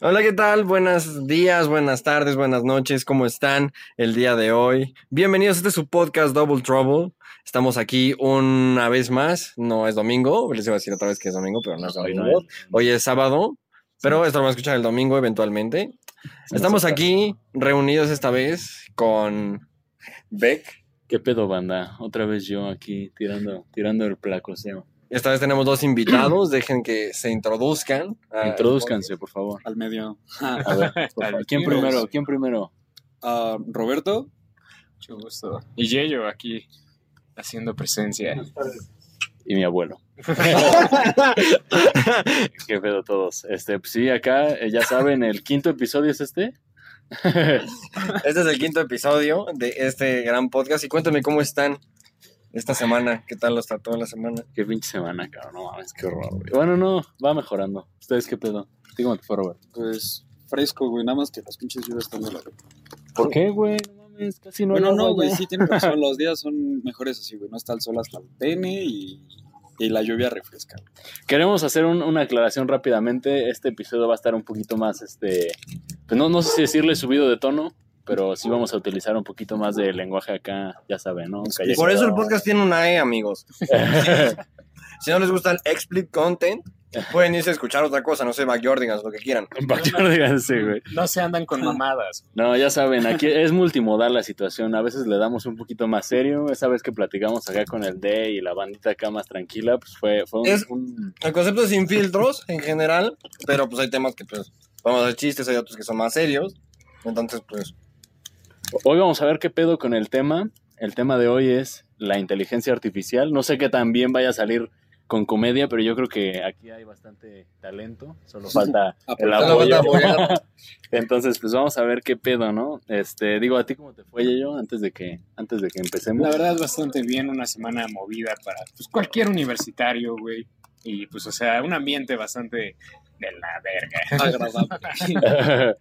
Hola, ¿qué tal? Buenos días, buenas tardes, buenas noches. ¿Cómo están el día de hoy? Bienvenidos a este su podcast Double Trouble. Estamos aquí una vez más. No es domingo. Les iba a decir otra vez que es domingo, pero no es Hoy no domingo. es. Hoy es sábado, pero esto lo van a escuchar el domingo eventualmente. Estamos aquí reunidos esta vez con Beck. ¿Qué pedo, banda? Otra vez yo aquí tirando, tirando el placoseo. Esta vez tenemos dos invitados. Dejen que se introduzcan. Introduzcanse, por favor. al medio. A ver, por favor. ¿quién primero? ¿Quién primero? Ah, Roberto, Mucho gusto. Y Yeyo aquí haciendo presencia. Y mi abuelo. ¿Qué pedo todos? Este, pues sí, acá, eh, ya saben, el quinto episodio es este. Este es el quinto episodio de este gran podcast. Y cuéntame cómo están esta semana. ¿Qué tal los trató la semana? Qué pinche semana, cabrón. No mames, qué horror, güey. Bueno, no, va mejorando. ¿Ustedes qué pedo? ¿Tú cómo te fue, Robert? pues fresco, güey.Ada más que las pinches lluvias están de la. ¿Por qué, güey? No mames, casi no hay Bueno, agua no, güey, sí tienes razón. Los días son mejores así, güey. No está el sol hasta el pene y, y la lluvia refresca. Queremos hacer un- una aclaración rápidamente. Este episodio va a estar un poquito más, este, pues no, no sé si decirle subido de tono, pero sí vamos a utilizar un poquito más de lenguaje acá, ya saben, ¿no? Por eso el podcast tiene una E, amigos. Si no les gusta el explicit content, pueden irse a escuchar otra cosa, no sé, Backyardigans, lo que quieran. Backyardigans, sí, güey. No se andan con mamadas. No, ya saben, aquí es multimodal la situación. A veces le damos un poquito más serio. Esa vez que platicamos acá con el D y la bandita acá más tranquila, pues fue, fue un, Es- un- El concepto es sin filtros en general, pero pues hay temas que pues vamos a hacer chistes, hay otros que son más serios. Entonces, pues, Hoy vamos a ver qué pedo con el tema. El tema de hoy es la inteligencia artificial. No sé qué tan bien vaya a salir con comedia, pero yo creo que aquí hay bastante talento. Solo falta el Solo apoyo. Entonces, pues vamos a ver qué pedo, ¿no? Este, digo, ¿a ti cómo te fue, yo antes de que antes de que empecemos? La verdad bastante bien, una semana movida para pues, cualquier universitario, güey. Y pues, o sea, un ambiente bastante de la verga. Agradable.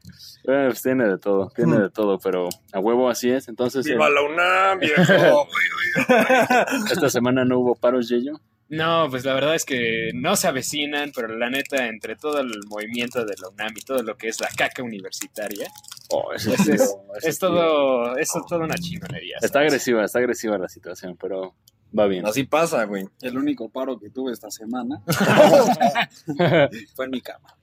bueno, pues tiene de todo, tiene de todo, pero a huevo así es. Entonces, eh, la UNAM, viejo! esta semana no hubo paros, Yeyo. No, pues la verdad es que no se avecinan, pero la neta, entre todo el movimiento de la UNAM y todo lo que es la caca universitaria, Oh, tío, es- ese es todo, es todo una chingonería. Está agresiva, está agresiva la situación, pero va bien. Así pasa, güey. El único paro que tuve esta semana fue en mi cama.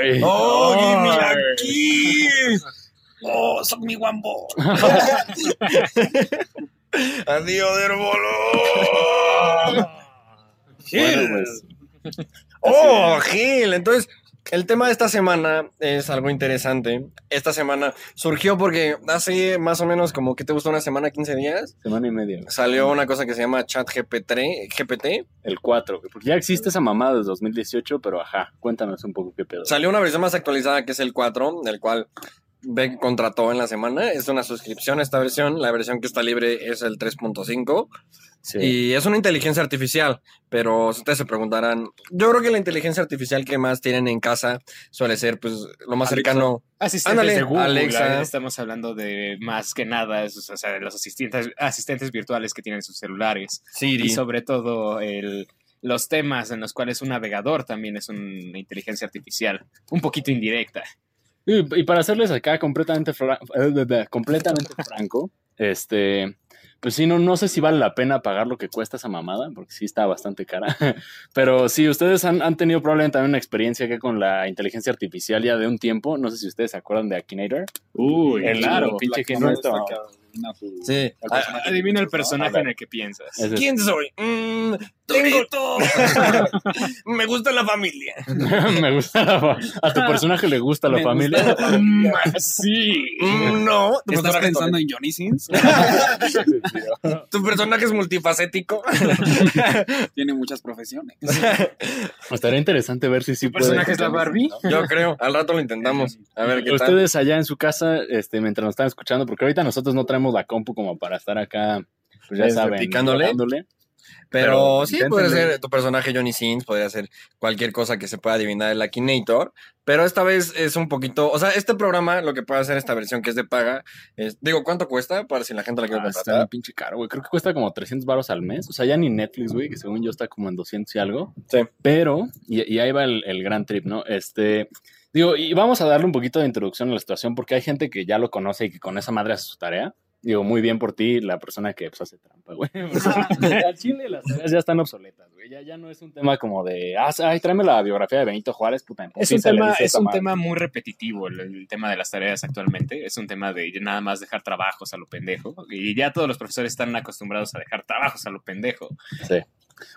Ay. ¡Oh, Ay. mira aquí! ¡Oh, son mi guambo! ¡Adiós, herbolo! Bueno, pues, ¡Oh, Gil! Entonces, el tema de esta semana es algo interesante. Esta semana surgió porque hace más o menos como que te gustó una semana, 15 días, semana y media. salió una cosa que se llama Chat GPT, GPT. El 4, güey, porque ya existe esa mamada desde 2018, pero ajá, cuéntanos un poco qué pedo. Salió una versión más actualizada que es el 4, el cual Beck contrató en la semana. Es una suscripción esta versión. La versión que está libre es el 3.5. Sí. Y es una inteligencia artificial, pero ustedes se preguntarán, yo creo que la inteligencia artificial que más tienen en casa suele ser pues lo más Alexa. cercano. Asistentes Ándale, de Google, Alexa. estamos hablando de más que nada, esos, o sea, de los asistentes, asistentes virtuales que tienen sus celulares Siri. y sobre todo el, los temas en los cuales un navegador también es una inteligencia artificial, un poquito indirecta. Y, y para hacerles acá completamente, fra- eh, completamente franco, este, pues sí, no, no sé si vale la pena pagar lo que cuesta esa mamada, porque sí está bastante cara. Pero si ustedes han, han tenido probablemente también una experiencia acá con la inteligencia artificial ya de un tiempo, no sé si ustedes se acuerdan de Akinator. Uy, claro. pinche que no pu- Sí. personaje Adivina el personaje en el que piensas. ¿Quién soy? Mm, tengo- Me gusta la familia. Me gusta la fa- A tu personaje le gusta la Me familia. gusta la familia. sí. Mm, no, tu ¿Estás pensando en Johnny Sins? tu personaje es multifacético. Tiene muchas profesiones. Estaría interesante ver si sí ¿Tu puede. personaje es la Barbie? Yo creo, al rato lo intentamos. A ver qué tal. Ustedes allá en su casa, este, mientras nos están escuchando, porque ahorita nosotros no traemos la compu como para estar acá, pues ya Este, saben, picándole. Pero, Pero sí, inténtenle. puede ser tu personaje Johnny Sins, podría ser cualquier cosa que se pueda adivinar el Akinator. Pero esta vez es un poquito. O sea, este programa, lo que puede hacer esta versión que es de paga, es. Digo, ¿cuánto cuesta? Para si la gente la quiere Ah, está contratar. bien pinche caro, güey. Creo que cuesta como 300 baros al mes. O sea, ya ni Netflix, güey, que según yo está como en 200 y algo. Sí. Pero, y, y ahí va el, el gran trip, ¿no? Este, Digo, y vamos a darle un poquito de introducción a la situación porque hay gente que ya lo conoce y que con esa madre hace su tarea. Digo, muy bien por ti, la persona que pues, hace trampa, güey. Al chile las tareas ya están obsoletas, güey. Ya, ya no es un tema como de, ah, ay, tráeme la biografía de Benito Juárez, puta. Es un, tema, es un tema muy repetitivo el, el tema de las tareas actualmente. Es un tema de nada más dejar trabajos a lo pendejo. Y ya todos los profesores están acostumbrados a dejar trabajos a lo pendejo. Sí.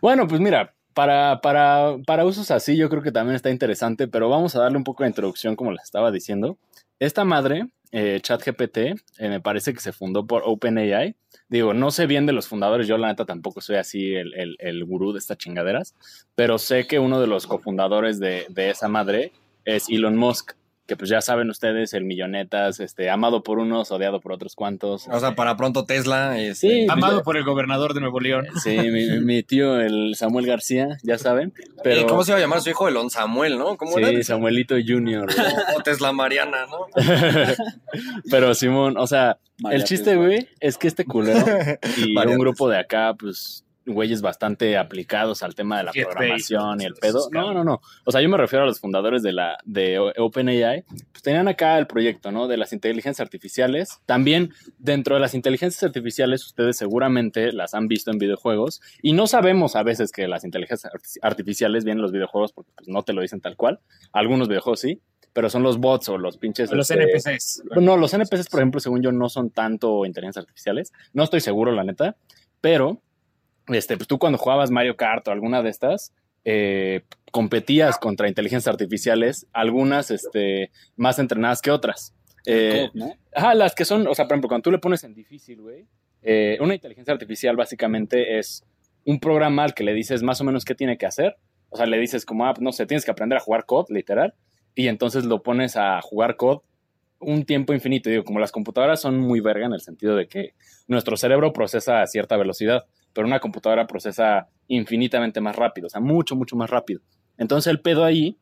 Bueno, pues mira, para, para, para usos así yo creo que también está interesante, pero vamos a darle un poco de introducción, como les estaba diciendo. Esta madre, eh, ChatGPT, eh, me parece que se fundó por OpenAI. Digo, no sé bien de los fundadores, yo la neta tampoco soy así el, el, el gurú de estas chingaderas, pero sé que uno de los cofundadores de, de esa madre es Elon Musk, que pues ya saben ustedes, el millonetas, este, amado por unos, odiado por otros cuantos. O sea, para pronto Tesla. este, Sí, Amado por el gobernador de Nuevo León. Sí, mi, mi tío, el Samuel García, ya saben. Pero, eh, ¿Cómo se iba a llamar su hijo? Elon Samuel, ¿no? ¿Cómo Sí, era? Samuelito Junior. O Tesla Mariana, ¿no? Pero Simón, o sea, María el chiste, güey, es que este culero y María un grupo de acá, pues, güeyes bastante aplicados al tema de la programación y el pedo. No, no, no. O sea, yo me refiero a los fundadores de la de OpenAI. Pues tenían acá el proyecto, ¿no? De las inteligencias artificiales. También dentro de las inteligencias artificiales, ustedes seguramente las han visto en videojuegos. Y no sabemos a veces que las inteligencias arti- artificiales vienen en los videojuegos porque pues, no te lo dicen tal cual. Algunos videojuegos sí, pero son los bots o los pinches. Los este, NPCs. no, los NPCs, por ejemplo, según yo, no son tanto inteligencias artificiales. No estoy seguro, la neta. Pero, este, pues tú cuando jugabas Mario Kart o alguna de estas, eh, competías contra inteligencias artificiales, algunas este, más entrenadas que otras. Eh, COD, ¿no? Ajá, las que son, o sea, por ejemplo, cuando tú le pones en difícil, güey, eh, una inteligencia artificial básicamente es un programa al que le dices más o menos qué tiene que hacer. O sea, le dices como, ah, no sé, tienes que aprender a jugar COD, literal, y entonces lo pones a jugar COD un tiempo infinito. Digo, como las computadoras son muy verga en el sentido de que nuestro cerebro procesa a cierta velocidad, pero una computadora procesa infinitamente más rápido, o sea, mucho, mucho más rápido. Entonces el pedo ahí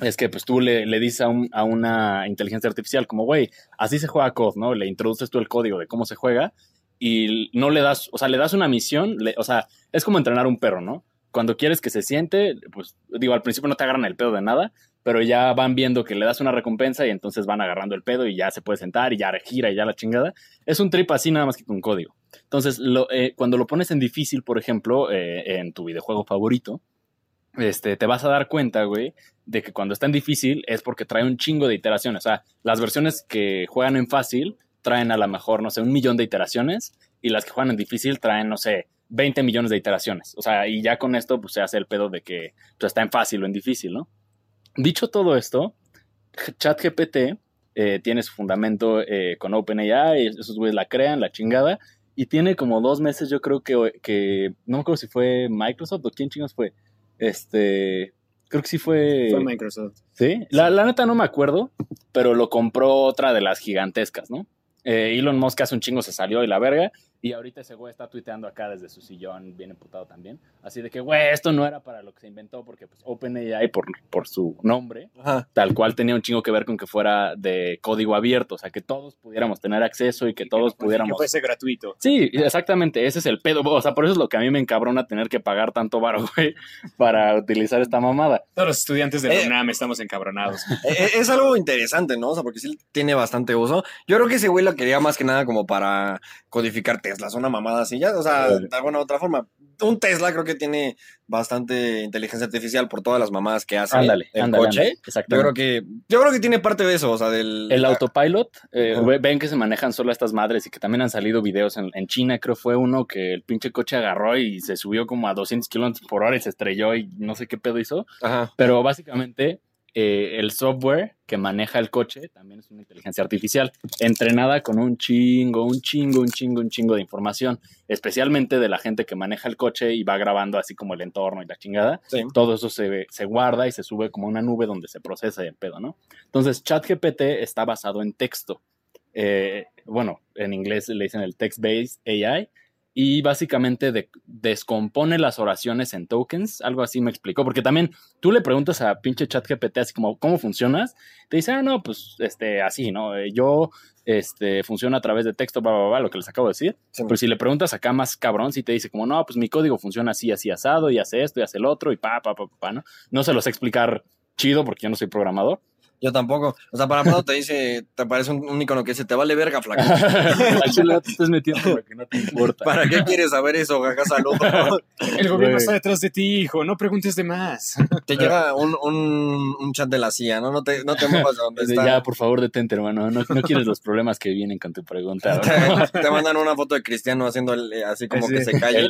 es que pues tú le, le dices a, a una inteligencia artificial como, güey, así se juega COD, ¿no? Le introduces tú el código de cómo se juega y no le das, o sea, le das una misión, le- o sea, es como entrenar un perro, ¿no? Cuando quieres que se siente, pues digo, al principio no te agarran el pedo de nada, pero ya van viendo que le das una recompensa y entonces van agarrando el pedo y ya se puede sentar y ya gira y ya la chingada. Es un trip así nada más que con código. Entonces, lo, eh, cuando lo pones en difícil, por ejemplo, eh, en tu videojuego favorito, este, te vas a dar cuenta, güey, de que cuando está en difícil es porque trae un chingo de iteraciones. O sea, las versiones que juegan en fácil traen a lo mejor, no sé, un millón de iteraciones y las que juegan en difícil traen, no sé, 20 millones de iteraciones. O sea, y ya con esto pues se hace el pedo de que pues, está en fácil o en difícil, ¿no? Dicho todo esto, ChatGPT eh, tiene su fundamento eh, con OpenAI, esos güeyes la crean, la chingada, y tiene como dos meses, yo creo que, que no me acuerdo si fue Microsoft o quién chingos fue. Este, creo que sí fue. Fue Microsoft. Sí, la, la neta no me acuerdo, pero lo compró otra de las gigantescas, ¿no? Eh, Elon Musk hace un chingo se salió y la verga. Y ahorita ese güey está tuiteando acá desde su sillón, bien emputado también. Así de que, güey, esto no era para lo que se inventó, porque pues OpenAI, por, por su nombre, Ajá. tal cual tenía un chingo que ver con que fuera de código abierto, o sea, que todos pudiéramos tener acceso y que todos Que pudiéramos... fuese gratuito. Sí, exactamente, ese es el pedo, o sea, por eso es lo que a mí me encabrona tener que pagar tanto varo, güey, para utilizar esta mamada. Todos los estudiantes de la Eh. UNAM estamos encabronados. Eh, Es algo interesante, ¿no? O sea, porque sí tiene bastante uso. Yo creo que ese güey lo quería más que nada como para codificar Teslas, una mamada así, ya, o sea, de alguna u otra forma. Un Tesla creo que tiene bastante inteligencia artificial por todas las mamadas que hace Ándale, el ándale, coche. ándale, Yo creo que yo creo que tiene parte de eso, o sea, del El autopilot, eh, ven que se manejan solo estas madres y que también han salido videos en, en China, creo fue uno que el pinche coche agarró y se subió como a 200 kilómetros por hora y se estrelló y no sé qué pedo hizo. Ajá. Pero básicamente eh, el software que maneja el coche también es una inteligencia artificial, entrenada con un chingo, un chingo, un chingo, un chingo de información, especialmente de la gente que maneja el coche y va grabando así como el entorno y la chingada. Sí. Todo eso se, se guarda y se sube como una nube donde se procesa el pedo, ¿no? Entonces, ChatGPT está basado en texto. Eh, bueno, en inglés le dicen el text-based AI y básicamente de- descompone las oraciones en tokens, algo así me explicó, porque también tú le preguntas a pinche ChatGPT así como, ¿cómo funcionas? Te dice, ah, no, pues, este, así, ¿no? Eh, Yo, este, funciona a través de texto, bla, bla, bla, lo que les acabo de decir. Sí. Pero si le preguntas acá más cabrón, si te dice como, no, pues mi código funciona así, así, asado, y hace esto, y hace el otro, y pa, pa, pa, pa, pa, ¿no? No se los sé explicar chido porque yo no soy programador, Yo tampoco. O sea, para cuando te dice, te aparece un, un icono que dice, te vale verga, flaco. Te estás metiendo lo que no te importa. ¿Para qué quieres saber eso, jaja, saludo? El gobierno está detrás de ti, hijo. No preguntes de más. Te llega un, un, un chat de la CIA, ¿no? No te, no te muevas de donde está. ya, por favor, detente, hermano. No, no quieres los problemas que vienen con tu pregunta. ¿no? Te, te mandan una foto de Cristiano haciendo el- eh, así como Sí. que se calla.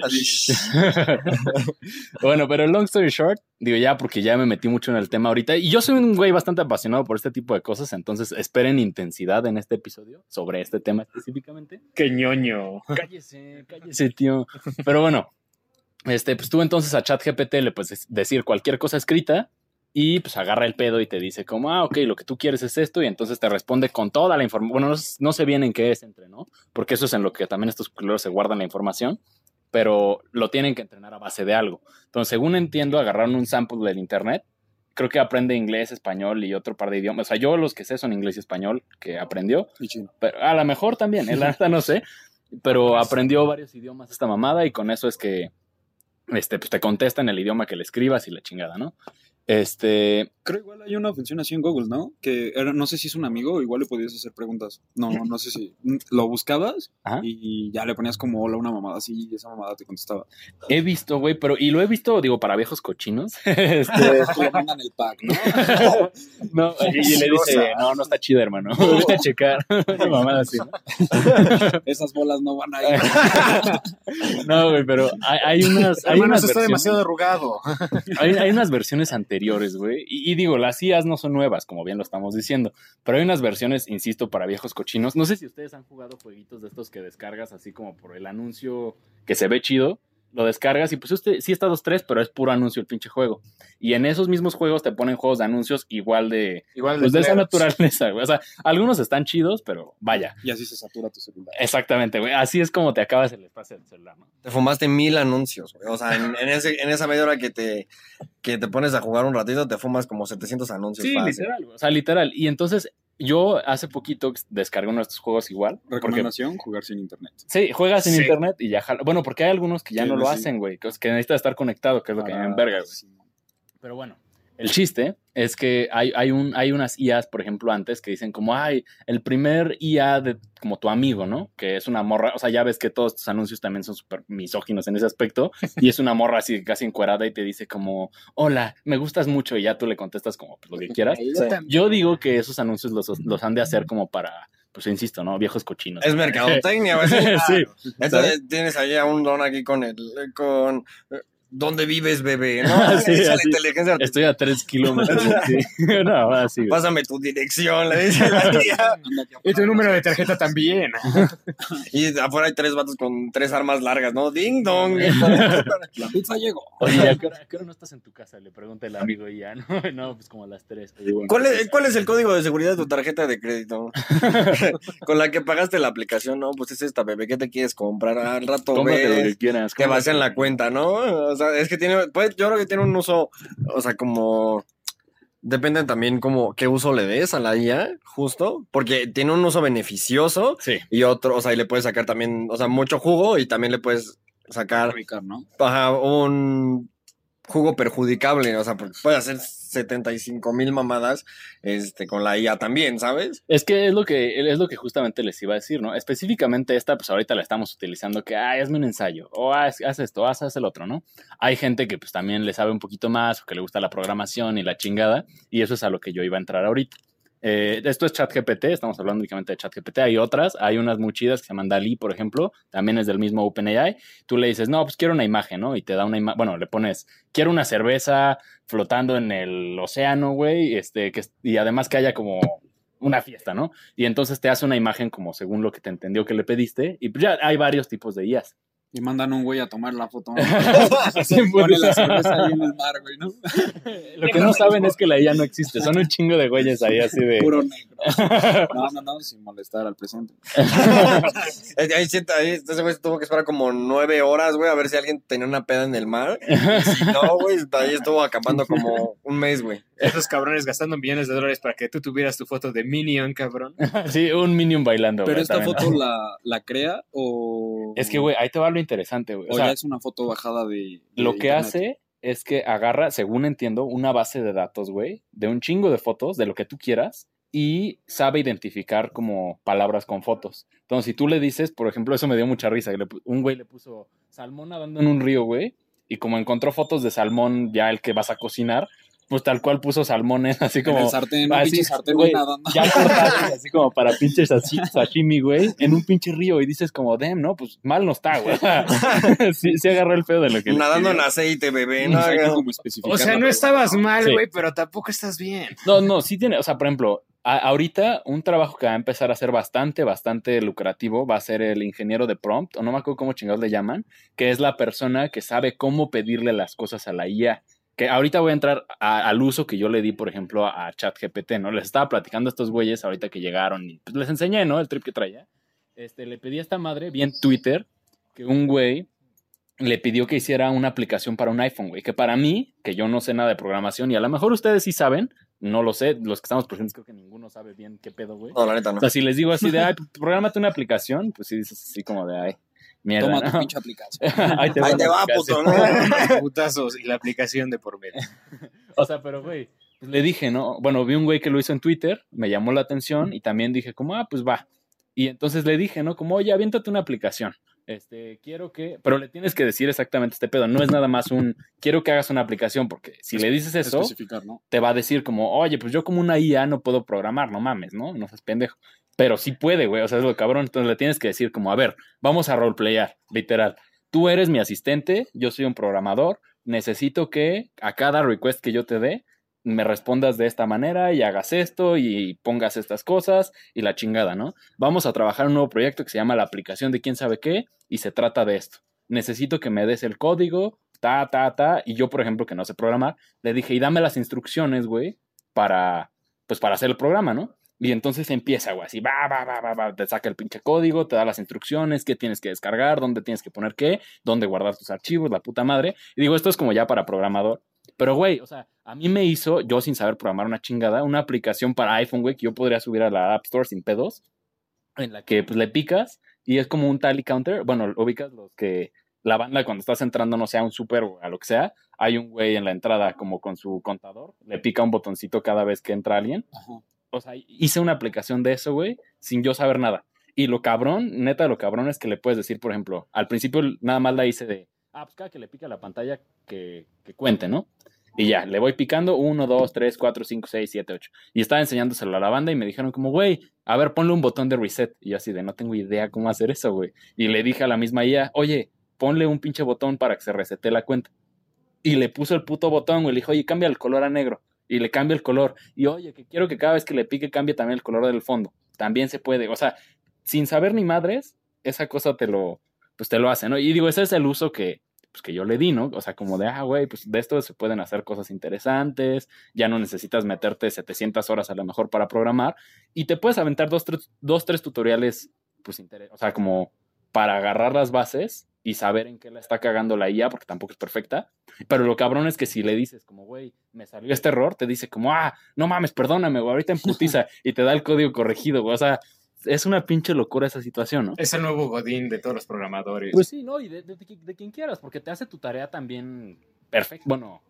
Bueno, pero long story short, digo ya porque ya me metí mucho en el tema ahorita y yo soy un güey bastante apasionado por este tipo de cosas, entonces esperen intensidad en este episodio sobre este tema específicamente. Qué ñoño. Cállese, cállese, tío. Pero bueno, este, pues tú entonces a ChatGPT le puedes decir cualquier cosa escrita y pues agarra el pedo y te dice como, ah, ok, lo que tú quieres es esto y entonces te responde con toda la información. Bueno, no, no sé bien en qué es entre, ¿no? Porque eso es en lo que también estos culeros se guardan la información, pero lo tienen que entrenar a base de algo. Entonces, según entiendo, agarraron un sample del internet. Creo que aprende inglés, español y otro par de idiomas. O sea, yo los que sé son inglés y español que aprendió. Y chino. Pero a lo mejor también, eh, la no sé. Pero aprendió varios idiomas esta mamada y con eso es que este, pues te contesta en el idioma que le escribas y la chingada, ¿no? Este, Creo igual hay una función así en Google, ¿no? Que era, no sé si es un amigo, igual le podías hacer preguntas. No, no sé si lo buscabas Ajá. y ya le ponías como hola una mamada así y esa mamada te contestaba. he visto, güey, pero, y lo he visto, digo, para viejos cochinos. Este, Te mandan el pack, ¿no? no, y le dice, no, no está chido, hermano. Voy a checar. Una mamada así, ¿no? Esas bolas no van a ir. No, güey, pero hay, hay unas. Hay Hermano, unas eso está versiones- demasiado arrugado. Hay, hay unas versiones anteriores, y digo, las IAs no son nuevas, como bien lo estamos diciendo. Pero hay unas versiones, insisto, para viejos cochinos. No sé si ustedes han jugado jueguitos de estos que descargas así como por el anuncio que se ve chido. Lo descargas y pues usted sí está dos tres, pero es puro anuncio el pinche juego. Y en esos mismos juegos te ponen juegos de anuncios igual de, Igual pues de esa pleros. naturaleza, güey. O sea, algunos están chidos, pero vaya. Y así se satura tu celular. Exactamente, güey. Así es como te acabas el espacio del celular, ¿no? Te fumaste mil anuncios, güey. O sea, en, en ese, en esa media hora que te, que te pones a jugar un ratito, te fumas como 700 anuncios. Sí, fácil. literal, güey. O sea, literal. Y entonces yo hace poquito descargué uno de estos juegos igual. Porque, Recomendación, jugar sin internet. sí, juegas Sí. internet y ya jala. Bueno, porque hay algunos que ya Sí, no lo sí. hacen, güey. Que que necesitas estar conectado, que es lo que me Para- enverga, güey. sí. Pero bueno, el chiste es que hay, hay, un, hay unas IAs, por ejemplo, antes que dicen como, ay, el primer IA de como tu amigo, ¿no? Que es una morra, o sea, ya ves que todos tus anuncios también son súper misóginos en ese aspecto, y es una morra así casi encuerada y te dice como, hola, me gustas mucho, y ya tú le contestas como pues, lo que quieras. Yo digo que esos anuncios los, los han de hacer como para, pues insisto, ¿no? Viejos cochinos. Es mercadotecnia, güey. Sí. Entonces tienes ahí a un don aquí con el, con ¿dónde vives, bebé? ¿No? Sí, la así. inteligencia. Estoy a tres kilómetros. Sí. No, así. güey. Pásame tu dirección, le dice la tía. Y tu número de tarjeta también. Y afuera hay tres vatos con tres armas largas, ¿no? Ding dong. La pizza llegó. Oye, ¿a qué, hora, a qué hora no estás en tu casa? Le pregunta el amigo y ya, ¿no? No, pues como a las tres. Bueno. ¿Cuál es, ¿Cuál es el código de seguridad de tu tarjeta de crédito? Con la que pagaste la aplicación, ¿no? Pues es esta, bebé. ¿Qué te quieres comprar? Al rato Cómprate lo que ves. quieras. Que cómprate en la cuenta, ¿no? O sea, es que tiene, pues yo creo que tiene un uso, o sea, como depende también como qué uso le des a la IA, justo, porque tiene un uso beneficioso Sí. y otro, o sea, y le puedes sacar también, o sea, mucho jugo y también le puedes sacar ¿no? ajá, un jugo perjudicable, o sea, porque puede hacer 75 mil mamadas este, con la IA también, ¿sabes? Es que es lo que es lo que justamente les iba a decir, ¿no? Específicamente esta, pues ahorita la estamos utilizando que, ah, hazme un ensayo, o haz, haz esto, haz, haz el otro, ¿no? Hay gente que pues también le sabe un poquito más, o que le gusta la programación y la chingada, y eso es a lo que yo iba a entrar ahorita. Eh, esto es ChatGPT, estamos hablando únicamente de ChatGPT. Hay otras, hay unas muy chidas que se llaman DALI, por ejemplo, también es del mismo OpenAI. Tú le dices, no, pues quiero una imagen, ¿no? Y te da una imagen, bueno, le pones, quiero una cerveza flotando en el océano, güey, este, que, y además que haya como una fiesta, ¿no? Y entonces te hace una imagen como según lo que te entendió que le pediste, y ya hay varios tipos de IAs. Y mandan un güey a tomar la foto. Así en Pone la cerveza ahí en el mar, güey, ¿no? Lo que no saben es que la IA no existe, son un chingo de güeyes ahí así de... Puro negro. No, no, no, sin molestar al presente. Ahí, sienta- ahí ese güey tuvo que esperar como nueve horas, güey, a ver si alguien tenía una peda en el mar. Y si no, güey, ahí estuvo acampando como un mes, güey. Esos cabrones gastando millones de dólares para que tú tuvieras tu foto de Minion, cabrón. Sí, un Minion bailando. Pero güey, esta también. foto la, la crea o. Es que, güey, ahí te va lo interesante, güey. O, O sea, ya es una foto bajada de. de lo que internet. hace es que agarra, según entiendo, una base de datos, güey, de un chingo de fotos, de lo que tú quieras, y sabe identificar como palabras con fotos. Entonces, si tú le dices, por ejemplo, eso me dio mucha risa, que le pu- un güey le puso salmón nadando en un río, güey, y como encontró fotos de salmón ya el que vas a cocinar, pues tal cual puso salmones, así En como el sartén, un así, pinche sartén güey, nadando. ya cortados, así como para pinches sashi- sashimi, güey, en un pinche río, y dices como, damn, no, pues mal no está, güey. sí, sí agarró el pedo de lo que le Nadando en aceite, bebé. No No, haga- como O sea, no estabas mal, Sí. güey, pero tampoco estás bien. No, no, sí tiene, o sea, por ejemplo, a- ahorita un trabajo que va a empezar a ser bastante, bastante lucrativo va a ser el ingeniero de prompt, o no me acuerdo cómo chingados le llaman, que es la persona que sabe cómo pedirle las cosas a la IA. Que ahorita voy a entrar a- al uso que yo le di, por ejemplo, a, a ChatGPT, ¿no? Les estaba platicando a estos güeyes ahorita que llegaron y pues, les enseñé, ¿no? El trip que traía. Este, le pedí a esta madre, vi en Twitter, que un güey le pidió que hiciera una aplicación para un iPhone, güey. Que para mí, que yo no sé nada de programación y a lo mejor ustedes sí saben, no lo sé, los que estamos presentes creo que ninguno sabe bien qué pedo, güey. No, la neta no. O sea, si les digo así de, ay, prográmate una aplicación, pues sí dices así como de, ay, mierda, Toma tu ¿no? pinche aplicación. Ahí te va, Ahí te la va, aplicación. puto. ¿no? Putazos y la aplicación de por medio. O sea, pero güey, pues le dije, ¿no? Bueno, vi un güey que lo hizo en Twitter, me llamó la atención y también dije como, ah, pues va. Y entonces le dije, ¿no? Como, oye, aviéntate una aplicación. Este, quiero que, pero le tienes que decir exactamente este pedo. No es nada más un, quiero que hagas una aplicación, porque si le dices eso, te va a decir como, oye, pues yo como una IA no puedo programar, no mames, ¿no? No seas pendejo. Pero sí puede, güey, o sea, es lo cabrón. Entonces le tienes que decir como, a ver, vamos a roleplayar, literal. Tú eres mi asistente, yo soy un programador, necesito que a cada request que yo te dé, me respondas de esta manera y hagas esto y pongas estas cosas y la chingada, ¿no? Vamos a trabajar un nuevo proyecto que se llama la aplicación de quién sabe qué y se trata de esto. Necesito que me des el código, ta, ta, ta, y yo, por ejemplo, que no sé programar, le dije, y dame las instrucciones, güey, para, pues para hacer el programa, ¿no? Y entonces empieza, güey, así, va, va, va, va, va, te saca el pinche código, te da las instrucciones, qué tienes que descargar, dónde tienes que poner qué, dónde guardar tus archivos, la puta madre. Y digo, esto es como ya para programador. Pero, güey, o sea, a mí me hizo, yo sin saber programar una chingada, una aplicación para iPhone, güey, que yo podría subir a la App Store sin pedos, en la que pues le picas y es como un tally counter. Bueno, ubicas los que la banda cuando estás entrando, no sé, a un súper o a lo que sea, hay un güey en la entrada como con su contador, le pica un botoncito cada vez que entra alguien. Ajá. O sea, hice una aplicación de eso, güey, sin yo saber nada. Y lo cabrón, neta, lo cabrón es que le puedes decir, por ejemplo, al principio nada más la hice de, ah, pues que le pica la pantalla que, que cuente, ¿no? Y ya, le voy picando 1, 2, 3, 4, 5, 6, 7, 8. Y estaba enseñándoselo a la banda y me dijeron como, güey, a ver, ponle un botón de reset. Y yo así de, no tengo idea cómo hacer eso, güey. Y le dije a la misma IA, oye, ponle un pinche botón para que se resete la cuenta. Y le puso el puto botón, güey. Le dijo, oye, cambia el color a negro. Y le cambia el color. Y oye, que quiero que cada vez que le pique cambie también el color del fondo. También se puede. O sea, sin saber ni madres, esa cosa te lo, pues te lo hace, ¿no? Y digo, ese es el uso que, pues que yo le di, ¿no? O sea, como de, ah, güey, pues de esto se pueden hacer cosas interesantes, ya no necesitas meterte 700 horas a lo mejor para programar, y te puedes aventar dos, tres, dos, tres tutoriales, pues, o sea, como para agarrar las bases y saber en qué la está cagando la IA, porque tampoco es perfecta, pero lo cabrón es que si le dices como, güey, me salió este error, te dice como, ah, no mames, perdóname, güey, ahorita en putiza, y te da el código corregido, güey, o sea, es una pinche locura esa situación, ¿no? Es el nuevo Godín de todos los programadores. Pues sí, no, y de, de- de- de quien quieras, porque te hace tu tarea también perfecta. Bueno,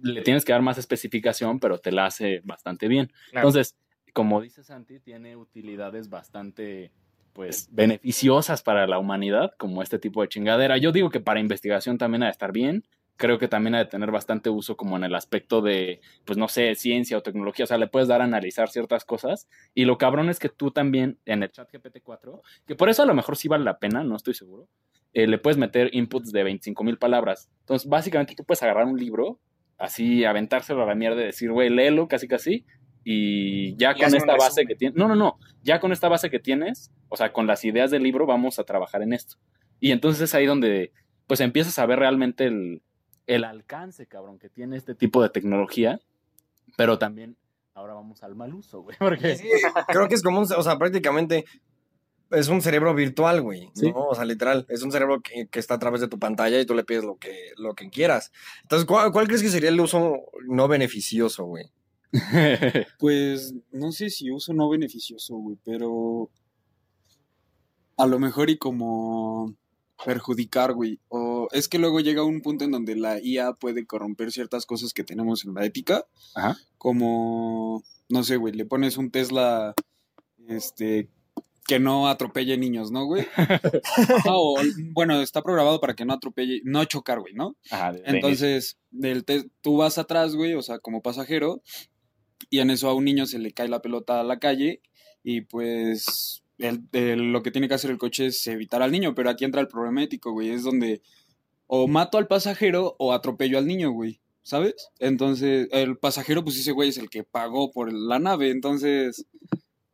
le tienes que dar más especificación, pero te la hace bastante bien. Claro. Entonces, como dice Santi, tiene utilidades bastante, pues, beneficiosas para la humanidad, como este tipo de chingadera. Yo digo que para investigación también ha de estar bien. Creo que también ha de tener bastante uso como en el aspecto de, pues no sé, ciencia o tecnología. O sea, le puedes dar a analizar ciertas cosas. Y lo cabrón es que tú también en el chat GPT-4, que por eso a lo mejor sí vale la pena, no estoy seguro, eh, le puedes meter inputs de 25 mil palabras. Entonces, básicamente tú puedes agarrar un libro, así aventárselo a la mierda y decir, güey, léelo casi casi. Y ya Y con esta base resumen. que tienes, no, no, no, ya con esta base que tienes, o sea, con las ideas del libro, vamos a trabajar en esto. Y entonces es ahí donde, pues empiezas a ver realmente el, el alcance, cabrón, que tiene este tipo de tecnología, pero también ahora vamos al mal uso, güey, porque... Sí, creo que es como un, o sea, prácticamente es un cerebro virtual, güey, Sí. ¿no? O sea, literal, es un cerebro que, que está a través de tu pantalla y tú le pides lo que, lo que quieras. Entonces, ¿cuál, cuál crees que sería el uso no beneficioso, güey? Pues no sé si uso no beneficioso, güey, pero a lo mejor y como perjudicar, güey. O es que luego llega un punto en donde la IA puede corromper ciertas cosas que tenemos en la ética, Ajá. como, no sé, güey, le pones un Tesla, este, que no atropelle niños, ¿no, güey? O, bueno, está programado para que no atropelle, no chocar, güey, ¿no? Ajá, Entonces, del tú vas atrás, güey, o sea, como pasajero, y en eso a un niño se le cae la pelota a la calle, y pues el- lo que tiene que hacer el coche es evitar al niño, pero aquí entra el problema ético, güey, es donde o mato al pasajero o atropello al niño, güey, ¿sabes? Entonces, el pasajero, pues ese güey es el que pagó por la nave, entonces...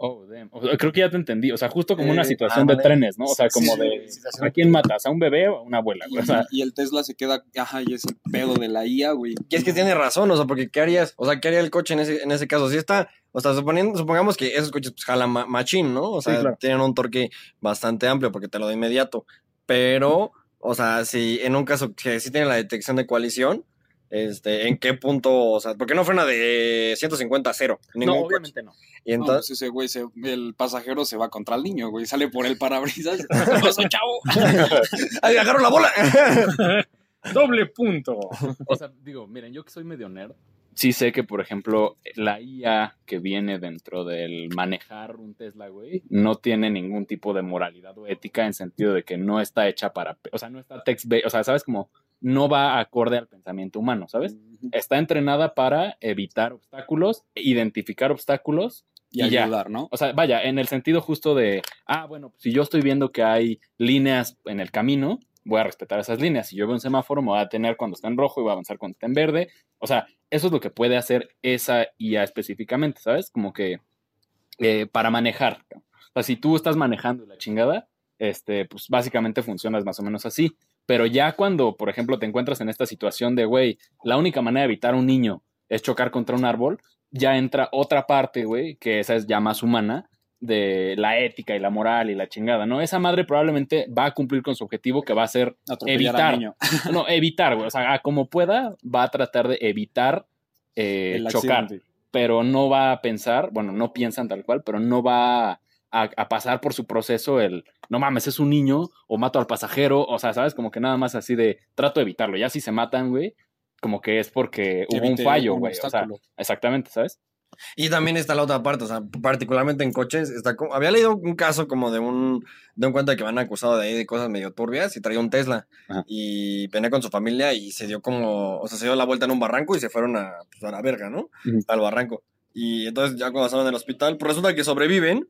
Oh, damn. O sea, creo que ya te entendí. O sea, justo como una Eh, situación de trenes, ¿no? O sea, como Sí, de. ¿A quién matas? ¿A un bebé o a una abuela? Y, güey? O sea, y el Tesla se queda, ajá, y es el pedo de la IA, güey. Y es que tiene razón, o sea, porque ¿qué harías? O sea, ¿qué haría el coche en ese, en ese caso? Si está, o sea, suponiendo, supongamos que esos coches pues, jalan ma- machín, ¿no? O Sí, sea, claro. tienen un torque bastante amplio porque te lo da inmediato. Pero, o sea, si en un caso que sí tiene la detección de coalición, este, ¿en qué punto? O sea, porque no frena de 150 a 0. no, coche. obviamente no. Y No, entonces, pues ese güey, se- el pasajero se va contra el niño, güey. Sale por el parabrisas. ¿Qué pasó, chavo? ¡ay, agarro la bola! Doble punto. O sea, digo, miren, yo que soy medio nerd, sí sé que, por ejemplo, la IA que viene dentro del manejar un Tesla, güey, no tiene ningún tipo de moralidad o ética en sentido de que no está hecha para, o sea, no está text based, o sea, sabes como no va acorde al pensamiento humano, ¿sabes? Está entrenada para evitar obstáculos, identificar obstáculos Y, Y ya. ayudar, ¿no? O sea, vaya, en el sentido justo de, ah, bueno, si yo estoy viendo que hay líneas en el camino, voy a respetar esas líneas. Si yo veo un semáforo, me voy a detener cuando está en rojo y voy a avanzar cuando está en verde. O sea, eso es lo que puede hacer esa IA específicamente, ¿sabes? Como que eh, para manejar. O sea, si tú estás manejando la chingada, este, pues básicamente funcionas más o menos así. Pero ya cuando, por ejemplo, te encuentras en esta situación de, güey, la única manera de evitar a un niño es chocar contra un árbol, ya entra otra parte, güey, que esa es ya más humana, de la ética y la moral y la chingada, ¿no? Esa madre probablemente va a cumplir con su objetivo que va a ser, Atropellar evitar. niño. no, evitar, güey, o sea, a como pueda, va a tratar de evitar eh, chocar, pero no va a pensar, bueno, no piensan tal cual, pero no va a, a pasar por su proceso el, no mames, es un niño, o mato al pasajero, o sea, ¿sabes? Como que nada más así de, trato de evitarlo, ya si se matan, güey, como que es porque hubo un fallo, güey, o sea, exactamente, ¿sabes? Y también está la otra parte, o sea, particularmente en coches, está como, había leído un caso como de un, de un cuenta que van acusado de ahí de cosas medio turbias y traía un Tesla Ajá. y venía con su familia y se dio como, o sea, se dio la vuelta en un barranco y se fueron a, pues, a la verga, ¿no? Al barranco. Y entonces ya cuando estaban en el hospital, pues resulta que sobreviven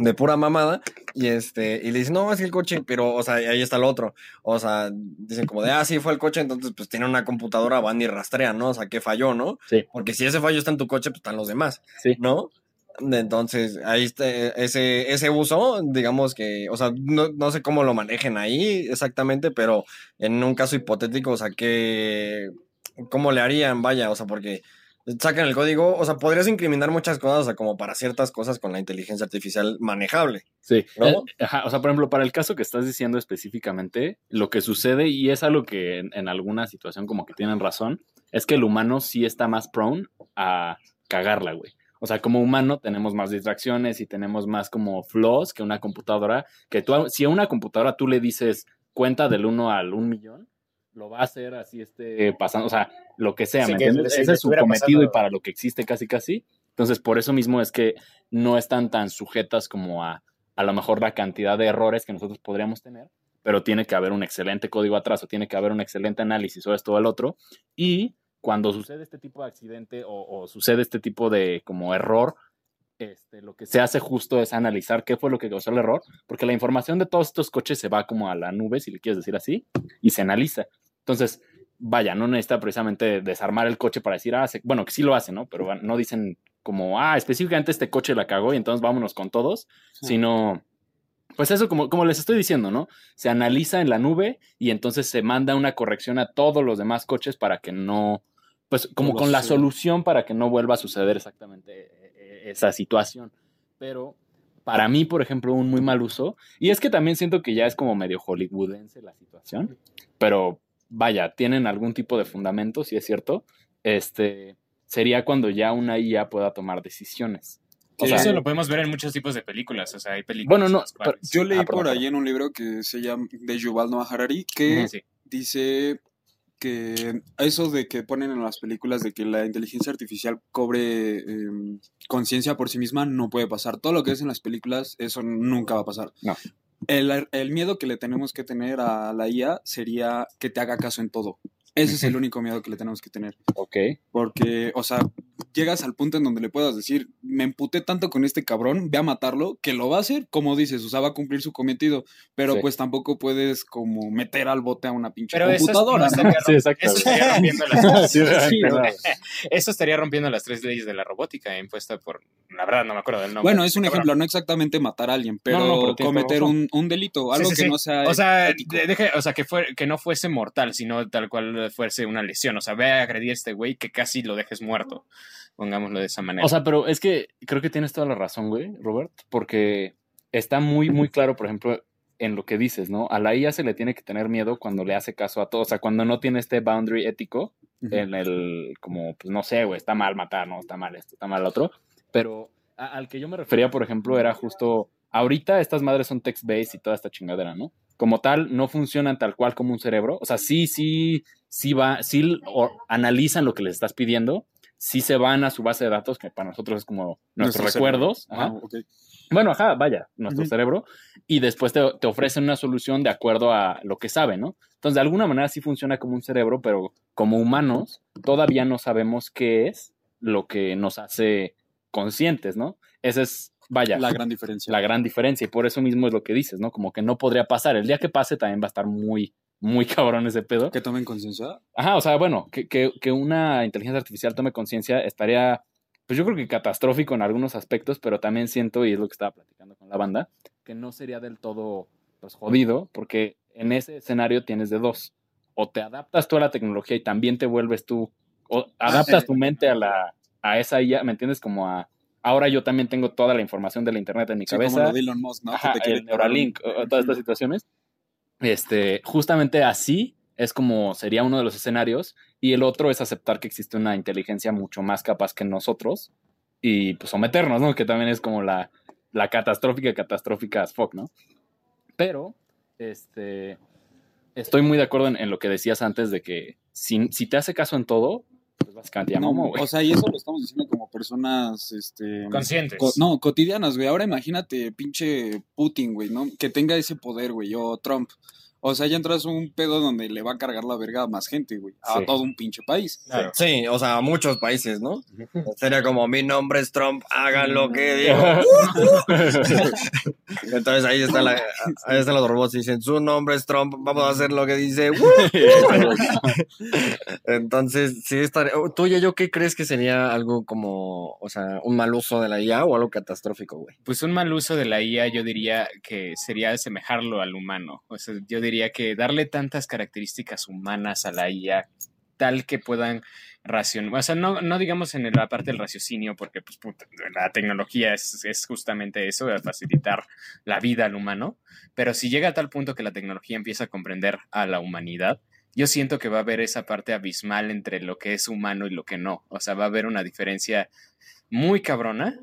de pura mamada y este, y le dicen, no, es el coche, pero, o sea, ahí está el otro. O sea, dicen como de, ah, sí, fue el coche, entonces pues tiene una computadora, van y rastrean, ¿no? O sea, ¿qué falló, no? Sí. Porque si ese fallo está en tu coche, pues están los demás, Sí. ¿no? Entonces, ahí está ese, ese uso, digamos que, o sea, no, no sé cómo lo manejen ahí exactamente, pero en un caso hipotético, o sea, que, ¿cómo le harían? Vaya, o sea, porque sacan el código, o sea, podrías incriminar muchas cosas, o sea, como para ciertas cosas con la inteligencia artificial manejable. Sí. ¿No? Eh, ajá, o sea, por ejemplo, para el caso que estás diciendo específicamente, lo que sucede, y es algo que en, en alguna situación como que tienen razón, es que el humano sí está más prone a cagarla, güey. O sea, como humano tenemos más distracciones y tenemos más como flaws que una computadora, que tú, si a una computadora tú le dices cuenta del 1 al 1 millón, lo va a hacer así este pasando, o sea, lo que sea, Sí, ¿me que entiendes? Ese es su cometido y para lo que existe casi casi. Entonces, por eso mismo es que no están tan sujetas como a a lo mejor la cantidad de errores que nosotros podríamos tener, pero tiene que haber un excelente código atrás o tiene que haber un excelente análisis o esto o el otro. Y cuando sucede este tipo de accidente o, o sucede este tipo de como error, este, lo que se hace justo es analizar qué fue lo que causó el error, porque la información de todos estos coches se va como a la nube, si le quieres decir así, y se analiza. Entonces, vaya, no necesita precisamente desarmar el coche para decir, ah, se- bueno, que sí lo hace, ¿no? Pero no dicen como, ah, específicamente este coche la cagó y entonces vámonos con todos, sino, pues eso, como, como les estoy diciendo, ¿no? Se analiza en la nube y entonces se manda una corrección a todos los demás coches para que no, pues como con la solución para que no vuelva a suceder exactamente eh, eh, esa situación. Pero para mí, por ejemplo, un muy mal uso, y es que también siento que ya es como medio hollywoodense la situación, pero vaya, tienen algún tipo de fundamento, si es cierto, este, sería cuando ya una IA pueda tomar decisiones. O Y sea, eso lo podemos ver en muchos tipos de películas. O sea, hay películas. Bueno, no, Yo leí Ah, por ahí en un libro que se llama de Yuval Noah Harari que Sí. dice que eso de que ponen en las películas de que la inteligencia artificial cobre eh, conciencia por sí misma no puede pasar. Todo lo que es en las películas, eso nunca va a pasar. No. El, el miedo que le tenemos que tener a la IA sería que te haga caso en todo. Ese es el único miedo que le tenemos que tener. ok. Porque, o sea, llegas al punto en donde le puedas decir, me emputé tanto con este cabrón, ve a matarlo, que lo va a hacer, como dices, o sea, va a cumplir su cometido, pero Sí. pues tampoco puedes como meter al bote a una pinche Pero eso, es- computadora. no estaría, Sí, exacto. eso estaría rompiendo las Sí. Eso estaría rompiendo las tres leyes de la robótica impuesta por. La verdad, no me acuerdo del nombre. Bueno, es un Cabrón. ejemplo, no exactamente matar a alguien, pero, No, no, pero cometer un, un delito, algo Sí, sí, que sí. no sea O sea, deje- o sea que, fue, que no fuese mortal, sino tal cual fuese una lesión. O sea, ve a agredir a este güey que casi lo dejes muerto. Pongámoslo de esa manera. O sea, pero es que creo que tienes toda la razón, güey, Robert, porque está muy, muy claro, por ejemplo, en lo que dices, ¿no? A la IA se le tiene que tener miedo cuando le hace caso a todo, o sea, cuando no tiene este boundary ético en el, como, pues no sé, güey, está mal matar, no, está mal esto, está mal lo otro, pero a- al que yo me refería, por ejemplo, era justo, ahorita estas madres son text-based y toda esta chingadera, ¿no? Como tal, no funcionan tal cual como un cerebro, o sea, sí, sí, sí va, sí o- analizan lo que les estás pidiendo, sí se van a su base de datos, que para nosotros es como nuestros Nuestro recuerdos, ajá. Ah. Bueno, ajá, vaya, nuestro cerebro, y después te, te ofrecen una solución de acuerdo a lo que sabe, ¿no? Entonces, de alguna manera sí funciona como un cerebro, pero como humanos todavía no sabemos qué es lo que nos hace conscientes, ¿no? Esa es, vaya, La la, gran diferencia. gran diferencia, y por eso mismo es lo que dices, ¿no? Como que no podría pasar. El día que pase también va a estar muy, muy cabrón ese pedo. Que tomen conciencia. Ajá, o sea, bueno, que, que, que una inteligencia artificial tome conciencia estaría, pues yo creo que catastrófico en algunos aspectos, pero también siento, y es lo que estaba platicando con la banda, que no sería del todo pues, jodido, porque en ese escenario tienes de dos. O te adaptas tú a la tecnología y también te vuelves tú, o adaptas tu mente a, la, a esa IA, ¿me entiendes? Como a, ahora yo también tengo toda la información de la Internet en mi Sí, como cabeza. lo de Elon Musk, ¿no? Que Ajá, te quiere el Neuralink, o- o todas estas situaciones. Este, justamente así es como sería uno de los escenarios. Y el otro es aceptar que existe una inteligencia mucho más capaz que nosotros y pues someternos, ¿no? Que también es como la, la catastrófica, catastrófica as fuck, ¿no? Pero, este, estoy muy de acuerdo en, en lo que decías antes de que si, si te hace caso en todo, pues básicamente ya No, güey. o sea, y eso lo estamos diciendo como personas, este... Conscientes. co- no, cotidianas, güey. Ahora imagínate, pinche Putin, güey, ¿no? Que tenga ese poder, güey, o Trump. O sea, ya entras a un pedo donde le va a cargar la verga a más gente, güey. A Sí. todo un pinche país. Claro. Sí, o sea, muchos países, ¿no? Sería como, mi nombre es Trump, hagan lo que digo. Entonces ahí, está la, ahí están los robots y dicen, su nombre es Trump, vamos a hacer lo que dice. Entonces, sí estaría... ¿Tú y yo qué crees que sería algo como, o sea, un mal uso de la IA o algo catastrófico, güey? Pues un mal uso de la IA yo diría que sería asemejarlo al humano. O sea, yo diría que darle tantas características humanas a la IA tal que puedan racionar, o sea, no, no digamos en la parte del raciocinio, porque pues, la tecnología es, es justamente eso, de facilitar la vida al humano, pero si llega a tal punto que la tecnología empieza a comprender a la humanidad, yo siento que va a haber esa parte abismal entre lo que es humano y lo que no. O sea, va a haber una diferencia muy cabrona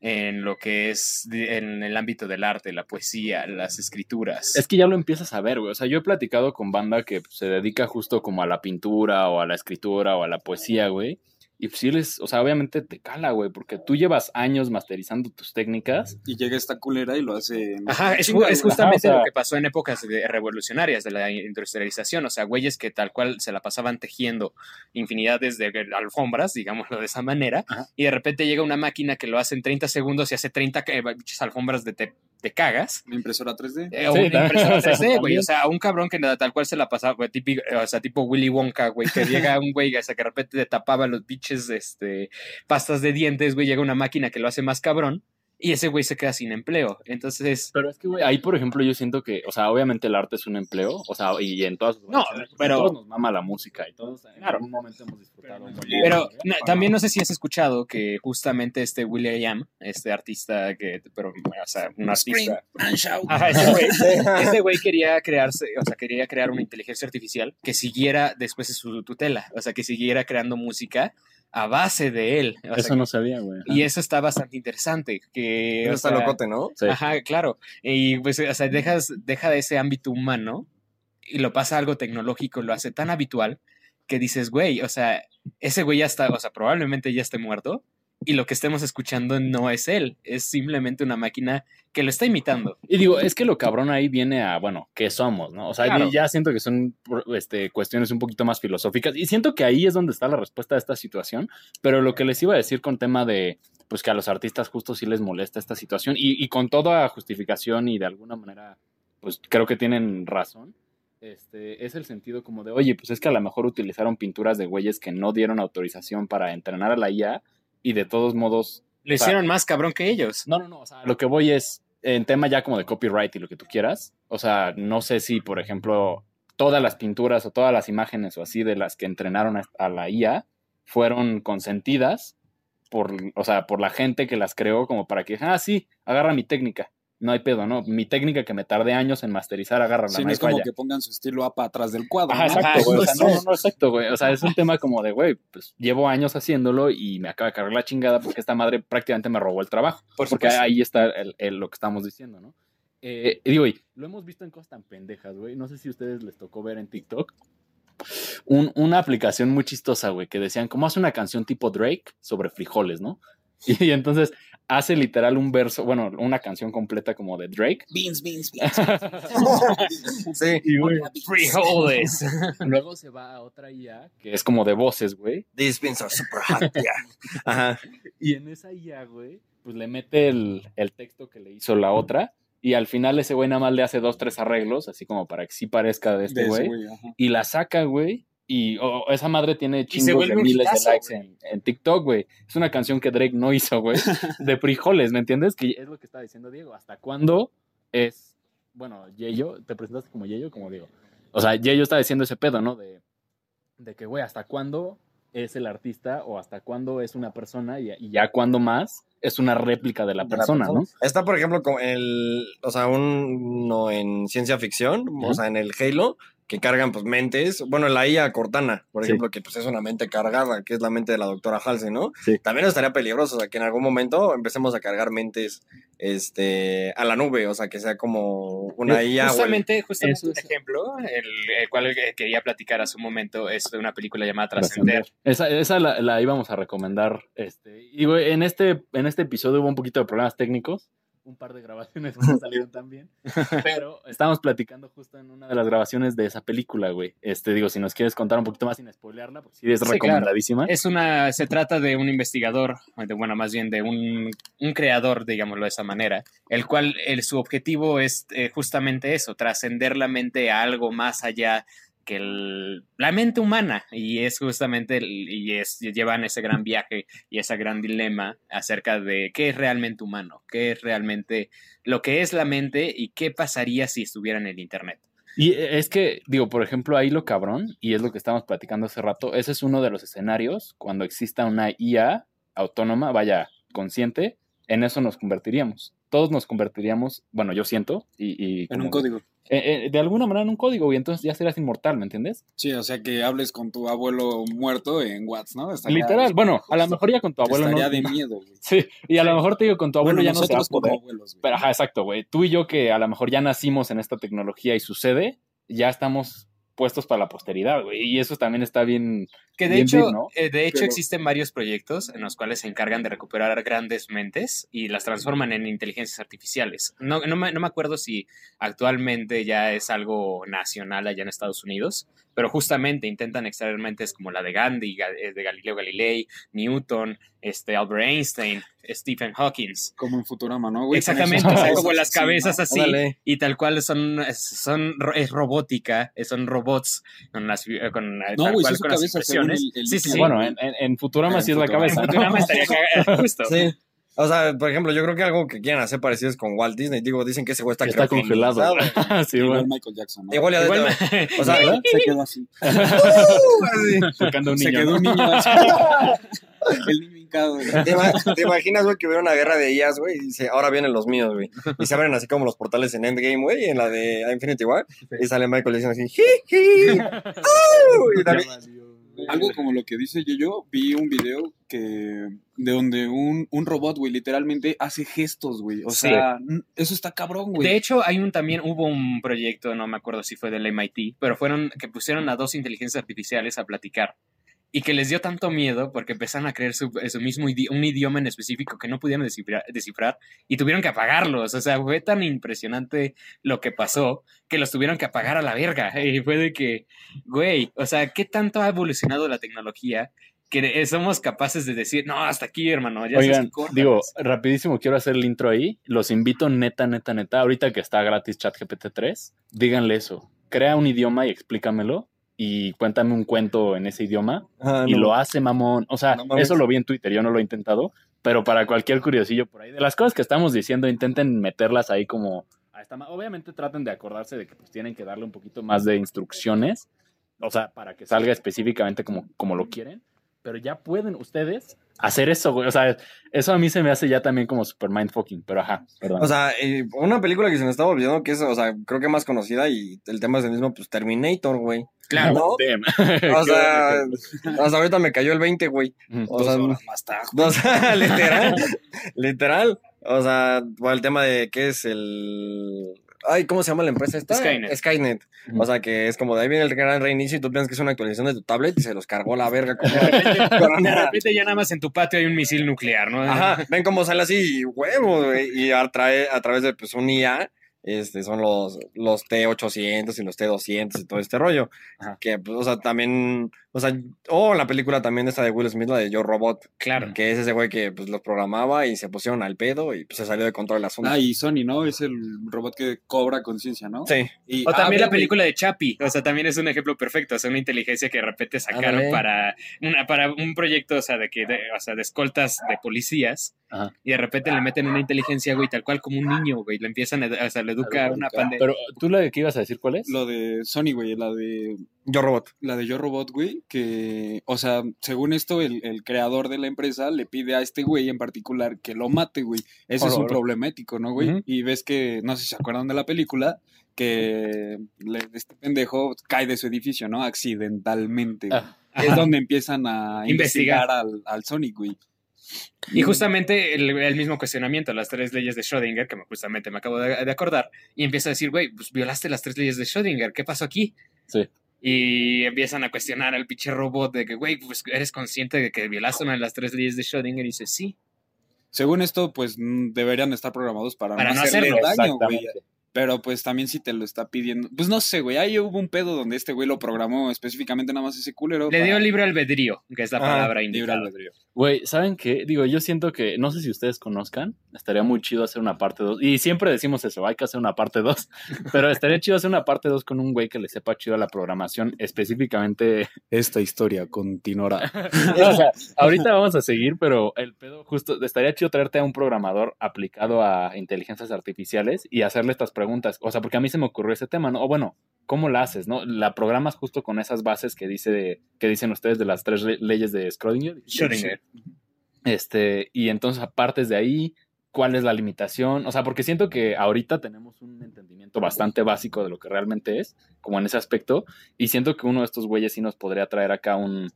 en lo que es en el ámbito del arte, la poesía, las escrituras. Es que ya lo empiezas a ver, güey. O sea, yo he platicado con banda que se dedica justo como a la pintura o a la escritura o a la poesía, güey. Y pues sí les, o sea, obviamente te cala, güey, porque tú llevas años masterizando tus técnicas. Y llega esta culera y lo hace... Ajá, es, justamente Ajá, o sea- lo que pasó en épocas de- revolucionarias de la industrialización, o sea, güeyes que tal cual se la pasaban tejiendo infinidades de alfombras, digámoslo de esa manera, Ajá. y de repente llega una máquina que lo hace en 30 segundos y hace 30 que- bichas alfombras de te, te cagas. Una impresora 3D. Eh, o Sí, una impresora o sea, 3D, güey. O sea, un cabrón que nada, tal cual se la pasaba, güey, típico, o sea, tipo Willy Wonka, güey, que llega un güey, o sea, que de repente le tapaba los biches, este, pastas de dientes, güey, llega una máquina que lo hace más cabrón, y ese güey se queda sin empleo. Entonces, Pero es que, güey, ahí, por ejemplo, yo siento que, o sea, obviamente el arte es un empleo, o sea, y en todas sus No, variaciones, pero- a todos nos mama la música y todos en Claro. algún momento hemos disfrutado. Pero, pero también no sé si has escuchado que justamente este William, este artista que, pero, o sea, un artista. Ajá, ese güey, ese güey quería crearse, o sea, quería crear una inteligencia artificial que siguiera después de su tutela, o sea, que siguiera creando música a base de él. O sea, Eso no sabía, güey. Y eso está bastante interesante. Que, Eso está sea, locote, ¿no? Sí. Ajá, claro. Y pues, o sea, dejas, deja de ese ámbito humano y lo pasa a algo tecnológico, lo hace tan habitual que dices, güey, o sea, ese güey ya está, o sea, probablemente ya esté muerto y lo que estemos escuchando no es él, es simplemente una máquina que lo está imitando. Y digo, es que lo cabrón ahí viene a, bueno, ¿qué somos, no? O sea, Claro. ya siento que son este, cuestiones un poquito más filosóficas y siento que ahí es donde está la respuesta a esta situación, pero lo que les iba a decir con tema de, pues que a los artistas justo sí les molesta esta situación y, y con toda justificación y de alguna manera, pues creo que tienen razón. Este, es el sentido como de, oye, pues es que a lo mejor utilizaron pinturas de güeyes que no dieron autorización para entrenar a la IA y de todos modos Lo sea, hicieron más cabrón que ellos. no, no, no. O sea, lo que voy es en tema ya como de copyright y lo que tú quieras. O sea, no sé si, por ejemplo, todas las pinturas o todas las imágenes o así de las que entrenaron a, a la IA fueron consentidas por, o sea, por la gente que las creó como para que, ah, sí, agarra mi técnica. No hay pedo, ¿no? Mi técnica que me tardé años en masterizar, agarra Sí, no no es como falla. que pongan su estilo APA atrás del cuadro. Ajá, ¿no? exacto, güey. O sea, no, no, no, exacto, güey. O sea, es un tema como de, güey, pues llevo años haciéndolo y me acaba de cargar la chingada porque esta madre prácticamente me robó el trabajo. Por porque ahí está el- el- lo que estamos diciendo, ¿no? Eh, digo, y lo hemos visto en cosas tan pendejas, güey. No sé si a ustedes les tocó ver en TikTok. Un- una aplicación muy chistosa, güey, que decían, ¿cómo hace una canción tipo Drake sobre frijoles, no? Y, entonces hace literal un verso, bueno, una canción completa como de Drake. Beans, beans, beans. Sí. Y, güey, Frijoles. luego se va a otra IA que es como de voces, güey. These beans are super hot, yeah. Ajá. Y en esa IA, güey, pues le mete el, el texto que le hizo la otra. Y al final ese güey nada más le hace dos, tres arreglos, así como para que sí parezca de este güey. Y la saca, güey. Y oh, esa madre tiene chingos de miles hitazo, de likes en, en TikTok, güey. Es una canción que Drake no hizo, güey. De frijoles, ¿me entiendes? Que es lo que está diciendo Diego. ¿Hasta cuándo es... Bueno, Yeyo, ¿te presentaste como Yeyo como Diego? O sea, Yeyo está diciendo ese pedo, ¿no? De, de que, güey, ¿hasta cuándo es el artista o hasta cuándo es una persona y, y ya cuándo más es una réplica de la De la persona, ¿no? Está, por ejemplo, como el, o sea, uno en ciencia ficción, o sea, en el Halo, que cargan pues mentes. Bueno, la IA Cortana, por Sí. ejemplo, que pues es una mente cargada, que es la mente de la doctora Halsey, ¿no? Sí. También estaría peligroso, o sea, que en algún momento empecemos a cargar mentes este, a la nube, o sea, que sea como una IA. o el- Justamente, justamente un ejemplo, el, el cual eh, quería platicar hace un momento, es de una película llamada Trascender. Esa, esa la, la íbamos a recomendar. Este, y güey, en este, en este episodio hubo un poquito de problemas técnicos. Un par de grabaciones no salieron tan bien. Pero estábamos platicando justo en una de las grabaciones de esa película, güey. Este, digo, si nos quieres contar un poquito más sin spoilearla, porque sí es Sí, claro. recomendadísima. Es una, se trata de un investigador, de, bueno, más bien de un, un creador, digámoslo de esa manera, el cual el, su objetivo es eh, justamente eso, trascender la mente a algo más allá que el- la mente humana y es justamente y es llevan ese gran viaje y ese gran dilema acerca de qué es realmente humano, qué es realmente lo que es la mente y qué pasaría si estuviera en el internet. Y es que, digo, por ejemplo, ahí lo cabrón, y es lo que estábamos platicando hace rato, ese es uno de los escenarios cuando exista una IA autónoma, vaya, consciente, en eso nos convertiríamos. Todos nos convertiríamos, bueno, yo siento, y... y En como- un código. eh, eh, de alguna manera en un código, y entonces ya serías inmortal, ¿me entiendes? Sí, o sea que hables con tu abuelo muerto en Whats, ¿no? Estaría- Literal, bueno, a lo mejor ya con tu abuelo no... Estaría de miedo, güey. Sí, y a lo mejor te digo, con tu abuelo Bueno, ya no se va a nosotros como poder. abuelos, güey. Pero, ajá, exacto, güey. Tú y yo que a lo mejor ya nacimos en esta tecnología y sucede, ya estamos puestos para la posteridad, güey. Y eso también está bien... Que de Bien hecho, deep, ¿no? eh, de hecho Pero- existen varios proyectos en los cuales se encargan de recuperar grandes mentes y las transforman en inteligencias artificiales. No, no, me, no me acuerdo si actualmente ya es algo nacional allá en Estados Unidos, pero justamente intentan extraer mentes como la de Gandhi, Ga- eh, de Galileo Galilei, Newton, este, Albert Einstein, Stephen Hawking. Como en Futurama, ¿no, güey? Exactamente, o sea, como las cabezas ¿no? así, Órale. y tal cual son, son es robótica, eh, son robots con las, eh, con, No, tal güey, cual su con las cabeza, impresiones. el- el- sí, sí. Bueno, en, Futurama En sí es la cabeza. En ¿no? Futurama estaría cagado, justo. Sí. O sea, por ejemplo, yo creo que algo que quieren hacer parecido es con Walt Disney. Digo, dicen que ese güey está, Que está congelado. criogenizado. sí, Igual güey. Michael Jackson, ¿no? Igual ya Igual, O sea, ¿Verdad? Se quedó así. Tocando un Se quedó ¿no? un niño así. El niño hincado. güey. ¿Te, te imaginas, güey, que hubiera una guerra de IAs, güey? Y dice, ahora vienen los míos, güey. Y se abren así como los portales en Endgame, güey, en la de Infinity War. Y sale Michael diciendo así, ji, ji. ¡au! Y, también- Algo como lo que dice yo, yo vi un video que de donde un, un robot, güey, literalmente hace gestos, güey. O Sí. sea, eso está cabrón, güey. De hecho, hay un también hubo un proyecto, no me acuerdo si fue del MIT, pero fueron que pusieron a dos inteligencias artificiales a platicar y que les dio tanto miedo porque empezaron a creer su, su mismo idi- un idioma en específico que no pudieron descifrar, descifrar y tuvieron que apagarlos. O sea, fue tan impresionante lo que pasó que los tuvieron que apagar a la verga. Y fue de que, güey, o sea, ¿qué tanto ha evolucionado la tecnología? Que somos capaces de decir, no, hasta aquí, hermano, ya Oigan, que córtalas". digo, rapidísimo, quiero hacer el intro ahí. Los invito neta, neta, neta. Ahorita que está gratis ChatGPT 3, díganle eso. Crea un idioma y explícamelo. Y cuéntame un cuento en ese idioma. Ah, y no. lo hace, mamón. O sea, No eso lo vi en Twitter, yo no lo he intentado. Pero para cualquier curiosillo por ahí, de las cosas que estamos diciendo, intenten meterlas ahí como. a esta Obviamente traten de acordarse de que pues, tienen que darle un poquito más de instrucciones. O sea, para que salga específicamente como, como lo quieren. Pero ya pueden ustedes hacer eso, güey. O sea, eso a mí se me hace ya también como super mindfucking. Pero ajá, perdón. O sea, eh, una película que se me estaba olvidando que es, o sea, creo que más conocida y el tema es el mismo, pues Terminator, güey. Claro. ¿no? O sea, o sea, ahorita me cayó el 20, güey. O sea, horas más tarde. o sea, literal, literal. O sea, por el tema de qué es el... Ay, ¿cómo se llama la empresa esta? Skynet. Skynet. O sea, que es como de ahí viene el gran reinicio y tú piensas que es una actualización de tu tablet y se los cargó la verga. Como... De repente ya nada más en tu patio hay un misil nuclear, ¿no? Ajá, ven cómo sale así, huevo, güey. Y a, trae- a través de pues, un IA, este, son los, los T800 y los T200 y todo este rollo. Ajá. Que, pues, o sea, también, o sea, o la película también esta de Will Smith, la de Yo Robot, Claro. que es ese güey que pues los programaba y se pusieron al pedo y pues se salió de control el asunto. Ah, y Sony, ¿no? Es el robot que cobra conciencia, ¿no? Sí, Y- O ah, también la película de Chappie, o sea, también es un ejemplo perfecto, o sea, una inteligencia que de repente sacaron para, una, para un proyecto, o sea, de que, de, o sea, de escoltas de policías, Ajá. y de repente le meten una inteligencia, güey, tal cual como un niño, güey, le empiezan, a, o sea, le educa una pandemia. Pero tú la que ibas a decir, ¿cuál es? Lo de Sony, güey, la de Yo Robot. la de Yo Robot, güey, que, o sea, según esto, el, el creador de la empresa le pide a este güey en particular que lo mate, güey. Eso es un problemático, ¿no, güey? Y ves que, no sé si se acuerdan de la película, que le- este pendejo cae de su edificio, ¿no? Accidentalmente. Ah, Es donde empiezan a Investigar. investigar al, al Sonic, güey. Y justamente el, el mismo cuestionamiento, las tres leyes de Schrödinger, que me- justamente me acabo de, de acordar, y empieza a decir, güey, pues violaste las tres leyes de Schrödinger, ¿qué pasó aquí? Sí. Y empiezan a cuestionar al pinche robot de que, güey, pues eres consciente de que violaste una de las tres leyes de Schrödinger, y dice, sí. Según esto, pues mm, deberían estar programados para, Para no no hacerle hacerlo. daño, güey. Pero pues también si te lo está pidiendo. Pues no sé, güey. Ahí hubo un pedo donde este güey lo programó específicamente nada más ese culero. Le para- dio libre albedrío, que es la Ah, palabra libre indicada. albedrío. Güey, ¿saben qué? Digo, yo siento que, no sé si ustedes conozcan, estaría muy chido hacer una parte 2. Y siempre decimos eso, hay que hacer una parte 2. Pero estaría chido hacer una parte 2 con un güey que le sepa chido la programación, específicamente. Esta historia continuará. o sea, ahorita vamos a seguir, pero el pedo justo, estaría chido traerte a un programador aplicado a inteligencias artificiales y hacerle estas preguntas. O sea, porque a mí se me ocurrió ese tema, ¿no? O bueno, ¿cómo la haces, no? La programas justo con esas bases que dice, que dicen ustedes de las tres le- leyes de Schrödinger. Schrödinger. Este, y entonces, aparte de ahí, ¿cuál es la limitación? O sea, porque siento que ahorita tenemos un entendimiento bastante básico de lo que realmente es, como en ese aspecto, y siento que uno de estos güeyes sí nos podría traer acá un.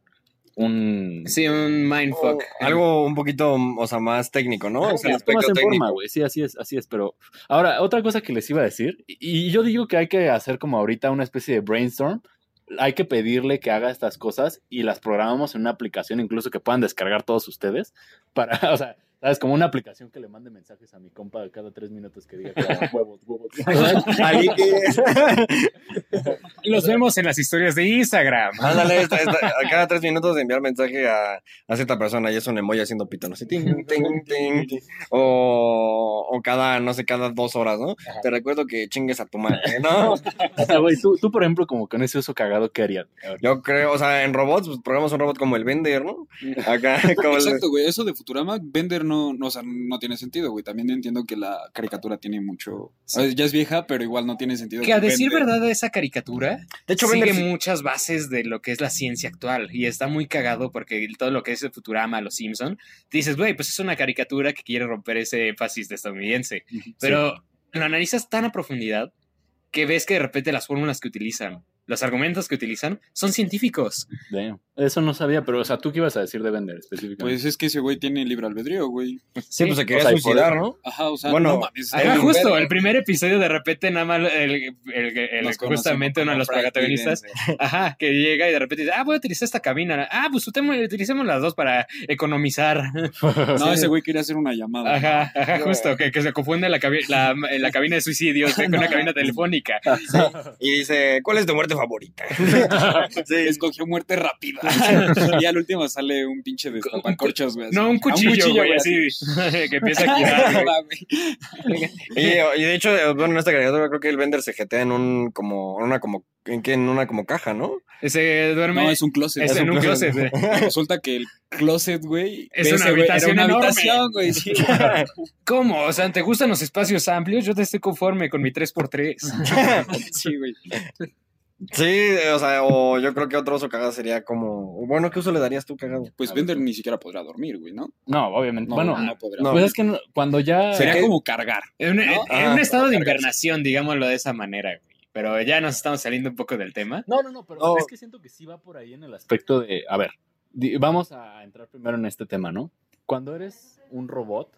Un Sí, un mindfuck. O algo un poquito, o sea, más técnico, ¿no? O sea, el aspecto en técnico. forma, güey. Sí, así es, así es. Pero ahora, otra cosa que les iba a decir, y, y yo digo que hay que hacer como ahorita una especie de brainstorm. Hay que pedirle que haga estas cosas y las programamos en una aplicación, incluso que puedan descargar todos ustedes. Para, o sea, ¿sabes? Como una aplicación que le mande mensajes a mi compa cada tres minutos que diga huevos, huevos. Ahí que... Los vemos en las historias de Instagram. Ándale, esta- esta- a cada tres minutos de enviar mensaje a, a cierta persona y es un emoji haciendo pito, no sé, ting, ting, ting, ting. O, o cada, no sé, cada dos horas, ¿no? Te recuerdo que chingues a tu madre, ¿no? O sea, güey, tú, tú, por ejemplo, como con ese uso cagado, ¿qué harías? Yo creo, o sea, en robots, pues programas un robot como el Bender, ¿no? Acá, como. Exacto, güey. Eso de Futurama, Bender no, no, o sea, no tiene sentido, güey. También entiendo que la caricatura tiene mucho. Sí. eh, Ya es vieja, pero igual no tiene sentido. Que a decir verdad, esa caricatura De hecho, sigue muchas bases de lo que es la ciencia actual y está muy cagado porque todo lo que es el Futurama, los Simpson, dices, güey, pues es una caricatura que quiere romper ese énfasis de estadounidense, pero lo analizas tan a profundidad que ves que de repente las fórmulas que utilizan, los argumentos que utilizan son científicos. Damn. Eso no sabía, pero, o sea, ¿tú qué ibas a decir de vender específicamente? Pues es que ese güey tiene libre albedrío, güey. Sí, pues se quería o sea, suicidar, ¿no? Ajá, o sea, Bueno, no mames. Ajá, justo, el primer episodio de repente nada más el, el- justamente uno de los protagonistas, ajá, que llega y de repente dice, ah, voy a utilizar esta cabina. Ah, pues utilicemos las dos para economizar. No, ese güey quería hacer una llamada. Ajá, ajá, Yo- justo, que, que se confunde la, cabi- la, la cabina de suicidios con una cabina telefónica. Y dice, ¿cuál es tu muerte favorita? sí. Escogió muerte rápida. y al último sale un pinche destapacorchos, güey. así. No, un Ah, cuchillo, güey, güey, así, que empieza a güey. Y, y de hecho, bueno, en esta caricatura creo que el Bender se jetea en un como, en una como, ¿en qué? En una como caja, ¿no? Se duerme No, es un closet. es en un closet. güey. Resulta que el closet, güey, Es de una ese güey era habitación una enorme. habitación, güey. sí. ¿Cómo? O sea, ¿te gustan los espacios amplios? Yo te estoy conforme con mi 3x3. Sí, güey. Sí, o sea, o yo creo que otro uso cagado sería como, bueno, ¿qué uso le darías tú cagado? Pues Bender ni siquiera podrá dormir, güey, ¿no? No, obviamente. No, bueno, no podrá. no. pues es que no- cuando ya... Sería ¿Qué? como cargar. En, un- en- ¿No? en Ah, un estado de invernación, digámoslo de esa manera, güey. Pero ya nos estamos saliendo un poco del tema. No, no, no, pero No. es que siento que sí va por ahí en el aspecto de, a ver, vamos a entrar primero en este tema, ¿no? Cuando eres un robot,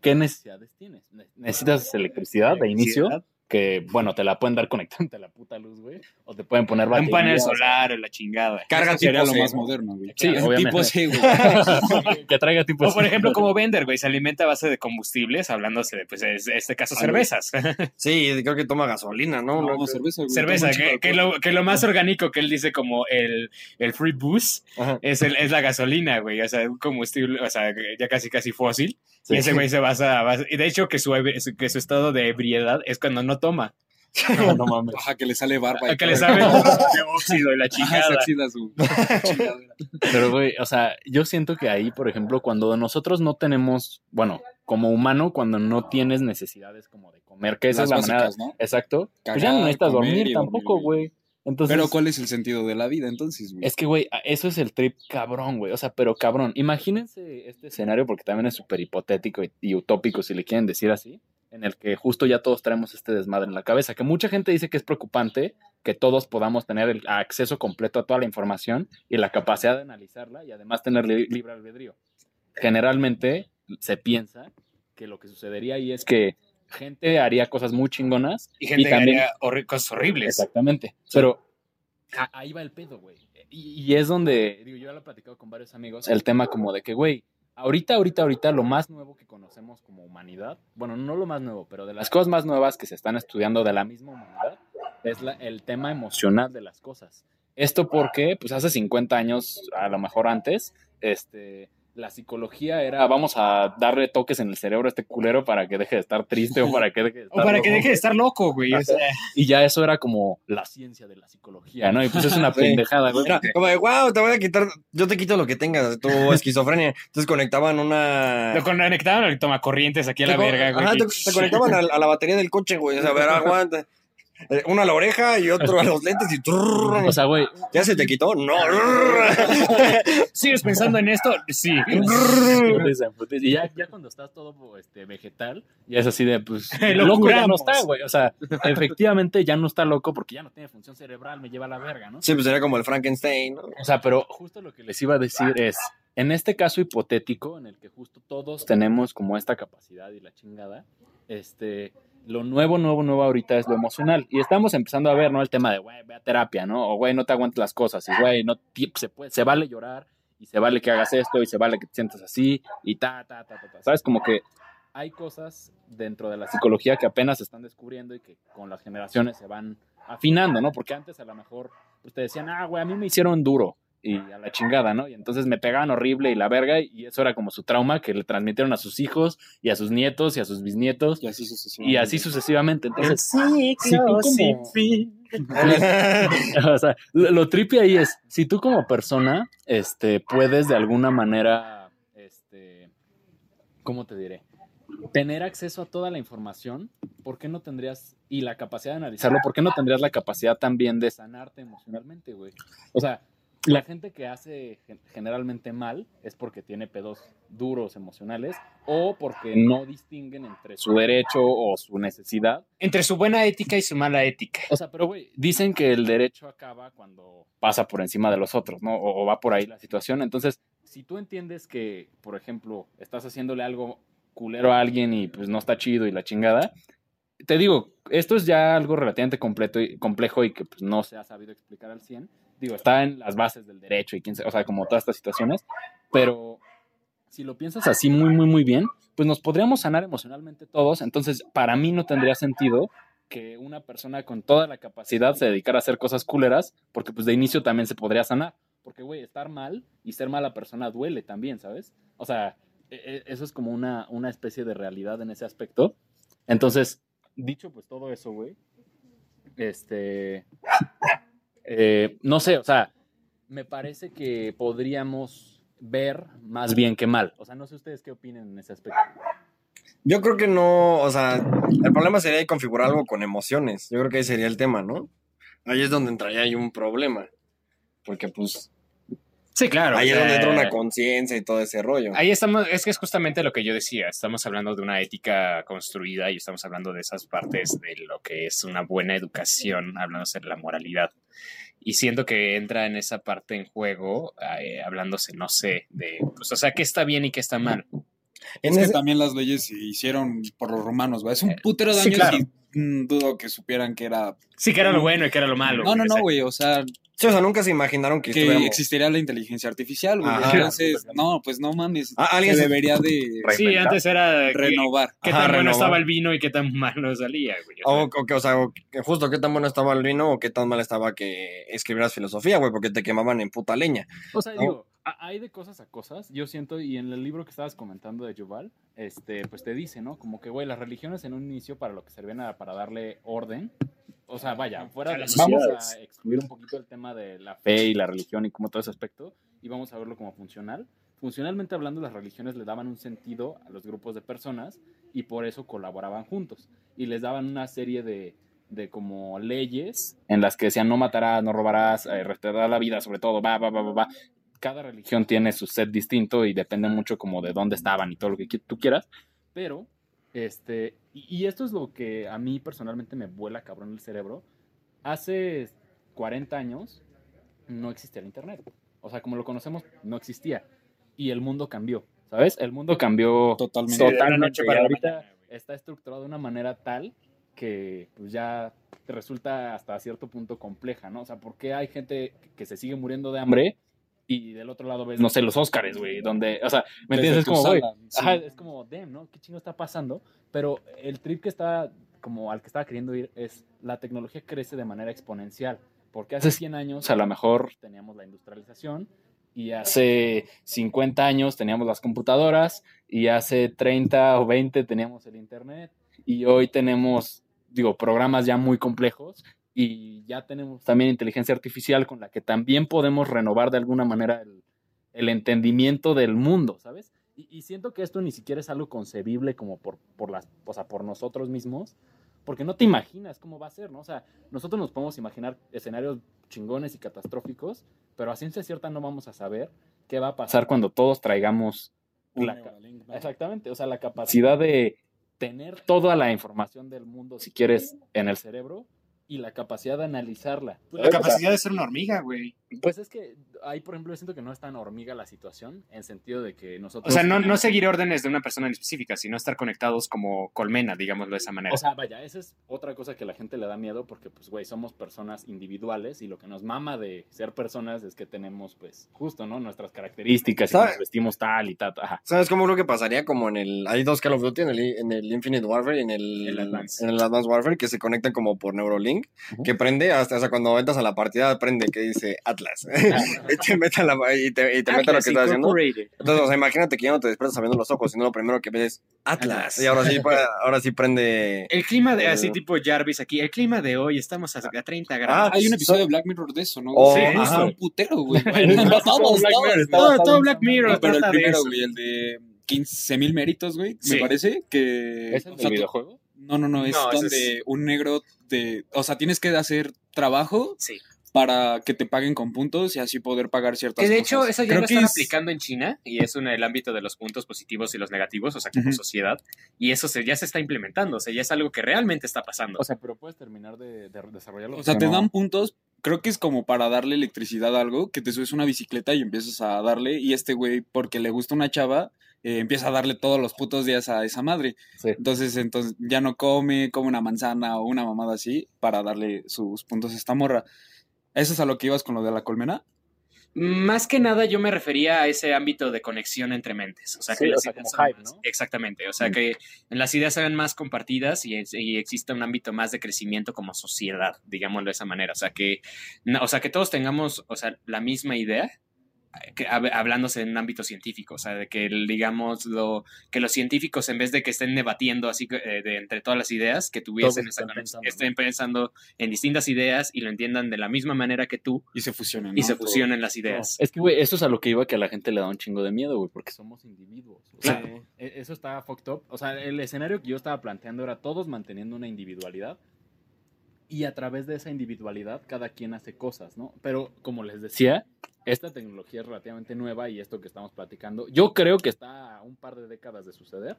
¿qué necesidades tienes? Ne- Necesitas electricidad de inicio, que, bueno, te la pueden dar conectante a la puta luz, güey, o te pueden poner Un baterías. panel solar o la chingada. Carga sería tipo lo C, más ¿no? moderno, güey. Sí, Tipo obviamente. C, güey. que traiga tipo... O por ejemplo, como Bender, güey, se alimenta a base de combustibles, hablándose de, pues, en este caso, cervezas. Sí, creo que toma gasolina, ¿no? No, cerveza, güey. Cerveza, un que, lo, que lo más orgánico que él dice como el, el free boost es, el, es la gasolina, güey. O sea, un combustible, o sea, ya casi casi fósil. Sí. Y ese güey se basa, basa- y de hecho que su, que su estado de ebriedad es cuando no toma. No, no mames. Ajá, que le sale barba. y que le de óxido y la chingada. su. Pero, güey, o sea, yo siento que ahí, por ejemplo, cuando nosotros no tenemos, bueno, como humano, cuando no tienes necesidades como de comer, que esa Las es la manera... básicas, ¿no? Exacto. pues ya no necesitas dormir tampoco, güey. Entonces, Pero ¿cuál es el sentido de la vida entonces, güey? es que, güey, eso es el trip cabrón, güey. O sea, pero cabrón. Imagínense este escenario, porque también es súper hipotético y, y utópico, si le quieren decir así, en el que justo ya todos traemos este desmadre en la cabeza. Que mucha gente dice que es preocupante que todos podamos tener el acceso completo a toda la información y la capacidad de analizarla y además tener li- libre albedrío. Generalmente se piensa que lo que sucedería ahí es que gente haría cosas muy chingonas Y gente Y también- haría horri- cosas horribles. Exactamente. Pero ahí va el pedo, güey. Y, y es donde, digo, yo ya lo he platicado con varios amigos, el tema como de que, güey, ahorita, ahorita, ahorita, lo más nuevo que conocemos como humanidad, bueno, no lo más nuevo, pero de las cosas más nuevas que se están estudiando de la misma humanidad, es el tema emocional de las cosas. Esto porque, pues hace 50 años, a lo mejor antes, este, la psicología era, vamos a darle toques en el cerebro a este culero para que deje de estar triste o para que deje de O estar para que loco. deje de estar loco, güey. O sea, Y ya eso era como la ciencia de la psicología, ¿no? Y pues es una Sí. pendejada, güey. Era como de, wow, te voy a quitar, yo te quito lo que tengas, tu esquizofrenia. Entonces conectaban una... lo conectaban al tomacorrientes aquí a la verga, güey. Ajá, te, te conectaban a, a la batería del coche, güey. O sea, a ver, aguanta. Eh, Uno a la oreja y otro a los lentes y... O sea, güey, ¿Ya se te quitó? No. ¿Sigues pensando en esto? Sí. y ya, ya cuando estás todo este, vegetal, ya es así de, pues, Lo loco ya no está, güey. O sea, efectivamente ya no está loco porque ya no tiene función cerebral, me lleva a la verga, ¿no? Sí, pues sería como el Frankenstein, ¿no? O sea, pero justo lo que les iba a decir es, en este caso hipotético, en el que justo todos tenemos como esta capacidad y la chingada, este, lo nuevo, nuevo, nuevo ahorita es lo emocional. Y estamos empezando a ver, ¿no? El tema de, güey, ve a terapia, ¿no? O, güey, no te aguantes las cosas. Y, güey, no, se, puede, se vale llorar y se vale que hagas esto y se vale que te sientas así y ta, ta, ta, ta, ta. ¿Sabes? Como que hay cosas dentro de la psicología que apenas se están descubriendo y que con las generaciones se van afinando, ¿no? Porque antes a lo mejor pues, te decían, ah, güey, a mí me hicieron duro y a la chingada, ¿no? Y entonces me pegaban horrible y la verga y eso era como su trauma que le transmitieron a sus hijos y a sus nietos y a sus bisnietos Y así sucesivamente. y así sucesivamente. Entonces, si tú como... o sea, lo, lo trippy ahí es, si tú como persona, este, puedes de alguna manera, este, ¿cómo te diré? Tener acceso a toda la información, ¿por qué no tendrías, y la capacidad de analizarlo, ¿por qué no tendrías la capacidad también de sanarte emocionalmente, güey? O sea, la gente que hace gen- generalmente mal es porque tiene pedos duros emocionales o porque no distinguen entre su derecho o su necesidad. Entre su buena ética y su mala ética. O sea, pero güey, dicen que el derecho acaba cuando pasa por encima de los otros, ¿no? O, o va por ahí la situación. Entonces, si tú entiendes que, por ejemplo, estás haciéndole algo culero a alguien y pues no está chido y la chingada, te digo, esto es ya algo relativamente completo y, complejo y que pues, no se ha sabido explicar al 100. Digo, está en las bases del derecho y quién o sea, como todas estas situaciones, pero si lo piensas así muy, muy, muy bien, pues nos podríamos sanar emocionalmente todos. Entonces, para mí no tendría sentido que una persona con toda la capacidad se dedicara a hacer cosas culeras, porque pues de inicio también se podría sanar. Porque, güey, estar mal y ser mala persona duele también, ¿sabes? O sea, e- e- eso es como una, una especie de realidad en ese aspecto. Entonces, dicho pues todo eso, güey, este, eh, no sé, o sea, me parece que podríamos ver más bien que mal. O sea, no sé ustedes qué opinen en ese aspecto. Yo creo que no, o sea, el problema sería configurar algo con emociones. Yo creo que ahí sería el tema, ¿no? Ahí es donde entraría ahí un problema. Porque pues Sí, claro. ahí o es donde entra una conciencia y todo ese rollo. Ahí estamos, es que es justamente lo que yo decía, estamos hablando de una ética construida y estamos hablando de esas partes de lo que es una buena educación, hablándose de la moralidad. Y siento que entra en esa parte en juego, eh, hablándose, no sé, de, pues, o sea, qué está bien y qué está mal. En Es que también las leyes se hicieron por los romanos, güey. Es un putero de Sí, años claro. y mm, dudo que supieran que era... Sí, que era lo bueno y que era lo malo. No, no, no, güey. O sea, Sí, o sea, nunca se imaginaron que, que estuviéramos- existiría la inteligencia artificial, güey. Ajá. Entonces, no, pues no mames. Ah, alguien se debería de Sí, antes era renovar. qué Ajá, tan bueno estaba el vino y qué tan malo salía, güey. o sea. O, o que, o sea, o que justo qué tan bueno estaba el vino o qué tan mal estaba que escribieras filosofía, güey, porque te quemaban en puta leña. O sea, ¿no? digo, hay de cosas a cosas, yo siento, y en el libro que estabas comentando de Yuval, este, pues te dice, ¿no? Como que, güey, las religiones en un inicio para lo que servían era para darle orden. O sea, vaya, fuera de, las vamos a excluir un poquito el tema de la fe y la religión y como todo ese aspecto, y vamos a verlo como funcional. Funcionalmente hablando, las religiones le daban un sentido a los grupos de personas y por eso colaboraban juntos. Y les daban una serie de, de como leyes en las que decían no matarás, no robarás, eh, respetar la vida sobre todo, va, va, va, va, va. Cada religión tiene su set distinto y depende mucho como de dónde estaban y todo lo que tú quieras. Pero, este, y, esto es lo que a mí personalmente me vuela cabrón el cerebro. Hace 40 años no existía el Internet. O sea, como lo conocemos, no existía. Y el mundo cambió, ¿sabes? El mundo cambió Totalmente. Sí, de la totalmente. y para la mañana, está estructurado de una manera tal que pues ya resulta hasta cierto punto compleja, ¿no? O sea, ¿por qué hay gente que se sigue muriendo de hambre y del otro lado ves, no sé, los Óscares, güey, donde, o sea, ¿me entiendes? Es como, sala, sí. Ajá, es como, damn, ¿no? ¿Qué chingo está pasando? Pero el trip que está, como al que estaba queriendo ir, es la tecnología crece de manera exponencial. Porque hace 100 años a lo mejor teníamos la industrialización y hace 50 años teníamos las computadoras y hace 30 o 20 teníamos el internet y hoy tenemos, digo, programas ya muy complejos y ya tenemos también inteligencia artificial con la que también podemos renovar de alguna manera el, el entendimiento del mundo, ¿sabes? Y, y siento que esto ni siquiera es algo concebible como por, por, las, o sea, por nosotros mismos, porque no te imaginas cómo va a ser, ¿no? O sea, nosotros nos podemos imaginar escenarios chingones y catastróficos, pero a ciencia cierta no vamos a saber qué va a pasar cuando todos traigamos la. Exactamente, o sea, la capacidad de tener toda la información del mundo, si quieres, en el cerebro y la capacidad de analizarla. La capacidad de ser una hormiga, güey. Pues es que ahí, por ejemplo, yo siento que no es tan hormiga la situación, en sentido de que O nosotros... sea, no, no seguir órdenes de una persona en específica, sino estar conectados como colmena, digámoslo de esa manera. O sea, vaya, esa es otra cosa que la gente le da miedo porque, pues, güey, somos personas individuales y lo que nos mama de ser personas es que tenemos, pues, justo, ¿no? Nuestras características y nos vestimos tal y tal. Ajá. ¿Sabes cómo creo que pasaría? Como en el. Hay dos Call of Duty, en el, en el Infinite Warfare y en el, El Advance. en el Advanced Warfare, que se conectan como por Neurolink, que prende, hasta o sea, cuando entras a la partida, prende que dice Atlas. Y te mete, a la, y te, y te mete a lo que estás haciendo. Entonces, o sea, imagínate que ya no te despiertas abriendo los ojos, sino lo primero que ves es Atlas. Atlas. Y ahora sí, ahora sí prende. El clima de, así tipo Jarvis aquí, el clima de hoy, estamos a, a 30 Ah, grados. Hay un episodio de Black Mirror de eso, ¿no? Oh, sí, ajá. un putero, güey. Todo, todo Black Mirror No, pero el primero, güey, el de 15 mil méritos, güey, Sí. me parece que... ¿Es el videojuego? No, no, no, es donde es- un negro te... O sea, tienes que hacer trabajo Sí. Para que te paguen con puntos y así poder pagar ciertas Que de cosas. hecho, eso ya Creo lo que están es- aplicando en China y es en el ámbito de los puntos positivos y los negativos, o sea, como sociedad. Y eso se, ya se está implementando, o sea, ya es algo que realmente está pasando. O sea, pero puedes terminar de, de desarrollarlo. O sea, te no. dan puntos. Creo que es como para darle electricidad a algo, que te subes una bicicleta y empiezas a darle. Y este güey, porque le gusta una chava, eh, empieza a darle todos los putos días a esa madre. Sí. Entonces, entonces ya no come, come una manzana o una mamada así para darle sus puntos a esta morra. ¿Eso es a lo que ibas con lo de la colmena? Más que nada yo me refería a ese ámbito de conexión entre mentes. O sea, Sí, que o las sea, ideas como son hype, más- ¿no? Exactamente. O sea, Mm. que las ideas sean más compartidas y, y exista un ámbito más de crecimiento como sociedad, digámoslo de esa manera. O sea, que, no- o sea, que todos tengamos, o sea, la misma idea. Que- hab- hablándose en un ámbito científico, o sea, de que digamos lo, que los científicos en vez de que estén debatiendo así eh, de entre todas las ideas, que tuviesen esa pensando, ¿no? estén pensando en distintas ideas y lo entiendan de la misma manera que tú Y se fusionan. y ¿no? se fusionen las ideas. Es que, güey, eso es a lo que iba que a la gente le da un chingo de miedo, güey, porque somos individuos. O sea, Claro. e- Eso está fucked up. O sea, el escenario que yo estaba planteando era todos manteniendo una individualidad y a través de esa individualidad cada quien hace cosas, ¿no? Pero como les decía, esta tecnología es relativamente nueva y esto que estamos platicando, yo creo que está a un par de décadas de suceder,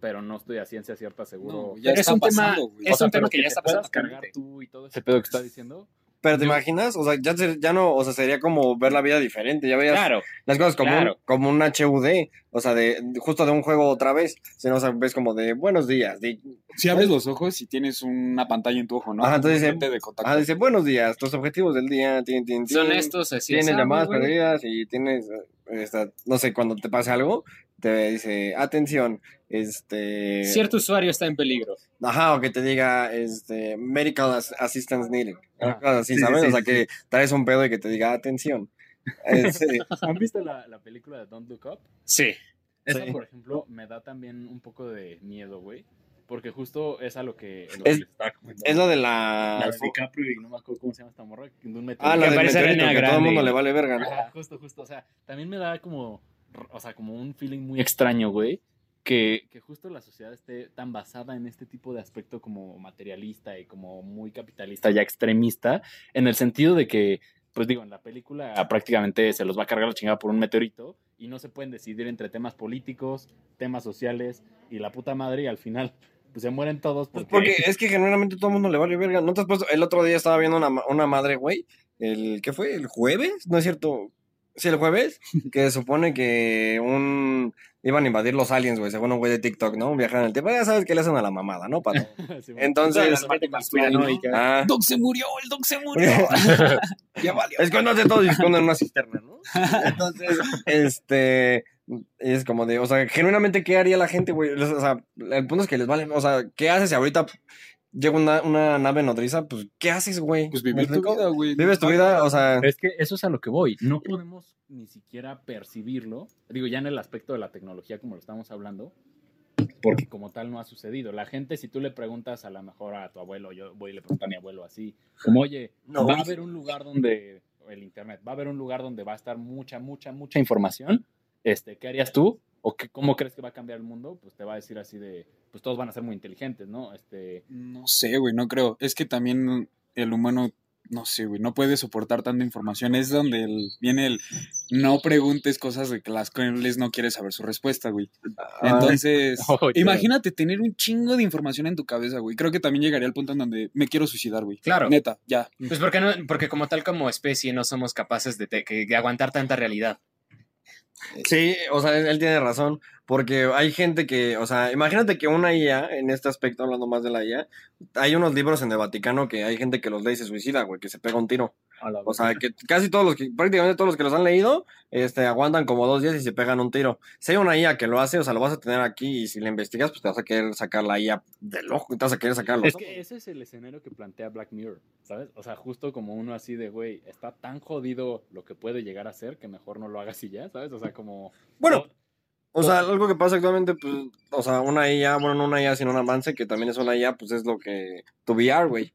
pero no estoy a ciencia cierta seguro. No, ya Pero es está un tema- pasando, güey. es un tema pero que ya está pasando cargar tú y todo ese pedo que está diciendo. Pero te Yo- imaginas, o sea, ya, ya no, o sea, sería como ver la vida diferente, ya veías Claro, las cosas como, claro. un, como un HUD, o sea, de justo de un juego otra vez, sino, o sea, ves como de buenos días, di- Si abres los ojos y tienes una pantalla en tu ojo, ¿no? Ajá, entonces dice- de contacto. ah, dice buenos días, tus objetivos del día, tin, tin, tin, son estos así. tienes es, ah, llamadas perdidas y tienes, esta- no sé, cuando te pasa algo, te dice, atención, este... Cierto usuario está en peligro. Ajá, o que te diga, este, medical as- assistance needed, Ah, así, sí, sí, ¿sabes? sí, o sea, sí. que traes un pedo y que te diga, atención. Este, ¿Han visto la, la película de Don't Look Up? Sí. Esa, Sí. por ejemplo, me da también un poco de miedo, güey. Porque justo es a lo que, lo Es- que les estaba comentando. es lo de la... La de DiCaprio y no me acuerdo cómo se llama esta morra. de un meteorito. Ah, la Que del meteorito, que todo el mundo le vale verga, ¿no? Ajá, justo, justo. O sea, también me da como, o sea, como un feeling muy extraño, güey. Que, que justo la sociedad esté tan basada en este tipo de aspecto como materialista y como muy capitalista, ya extremista, en el sentido de que, pues digo, en la película prácticamente se los va a cargar la chingada por un meteorito y no se pueden decidir entre temas políticos, temas sociales y la puta madre y al final pues se mueren todos Pues porque... porque es que genuinamente todo el mundo le vale verga. ¿No te has puesto? El otro día estaba viendo una, una madre, güey. El, ¿Qué fue? ¿El jueves? ¿No es cierto? Sí, el jueves. Que supone que un... Iban a invadir los aliens, güey, según un güey de TikTok, ¿no? Viajar en el tiempo. Ya sabes que le hacen a la mamada, ¿no? Todo. Sí, güey. Entonces... Parte conspiranoica. Ah, Doc se murió, el Doc se murió. ya valió. Escóndase todos y esconden en una cisterna, ¿no? Entonces, este. Es como de, o sea, genuinamente, ¿qué haría la gente, güey? O sea, el punto es que les vale, o sea, ¿qué haces si ahorita llega una, una nave nodriza? Pues, ¿qué haces, güey? Pues ¿Me vivir tu vida, güey. Vives tu vida, o sea, Es que eso es a lo que voy. No podemos ni siquiera percibirlo. Digo, ya en el aspecto de la tecnología, como lo estamos hablando, porque como tal no ha sucedido. La gente, si tú le preguntas a lo mejor a tu abuelo, yo voy y le pregunto a mi abuelo así, como, oye, No, va a haber un lugar donde, el internet, va a haber un lugar donde va a estar mucha, mucha, mucha información. Este, ¿Qué harías tú? ¿O qué, cómo crees que va a cambiar el mundo? Pues te va a decir así de, pues todos van a ser muy inteligentes, ¿no? Este, No sé, güey, no creo. Es que también el humano, no sé, güey, no puede soportar tanta información. Es donde el- viene el no preguntes cosas de que las cuales no quieres saber su respuesta, güey. ah, Entonces, Oye. imagínate tener un chingo de información en tu cabeza, güey. Creo que también llegaría al punto en donde me quiero suicidar, güey. Claro. Neta, ya. Pues porque, no, porque como tal como especie no somos capaces de, te- que- de aguantar tanta realidad. Sí, o sea, él, él tiene razón, porque hay gente que, o sea, imagínate que una IA, en este aspecto, hablando más de la IA, hay unos libros en el Vaticano que hay gente que los lee y se suicida, güey, que se pega un tiro. O sea, que casi todos los que, prácticamente todos los que los han leído, este, aguantan como dos días y se pegan un tiro. Si hay una IA que lo hace, o sea, lo vas a tener aquí y si la investigas, pues te vas a querer sacar la IA del ojo, te vas a querer sacar los Es que ese es el escenario que plantea Black Mirror, ¿sabes? O sea, justo como uno así de, güey, está tan jodido lo que puede llegar a ser que mejor no lo hagas y ya, ¿sabes? O sea, como... Bueno, o sea, algo que pasa actualmente, pues, o sea, una IA, bueno, no una IA, sino un avance que también es una IA, pues es lo que, tu VR, güey.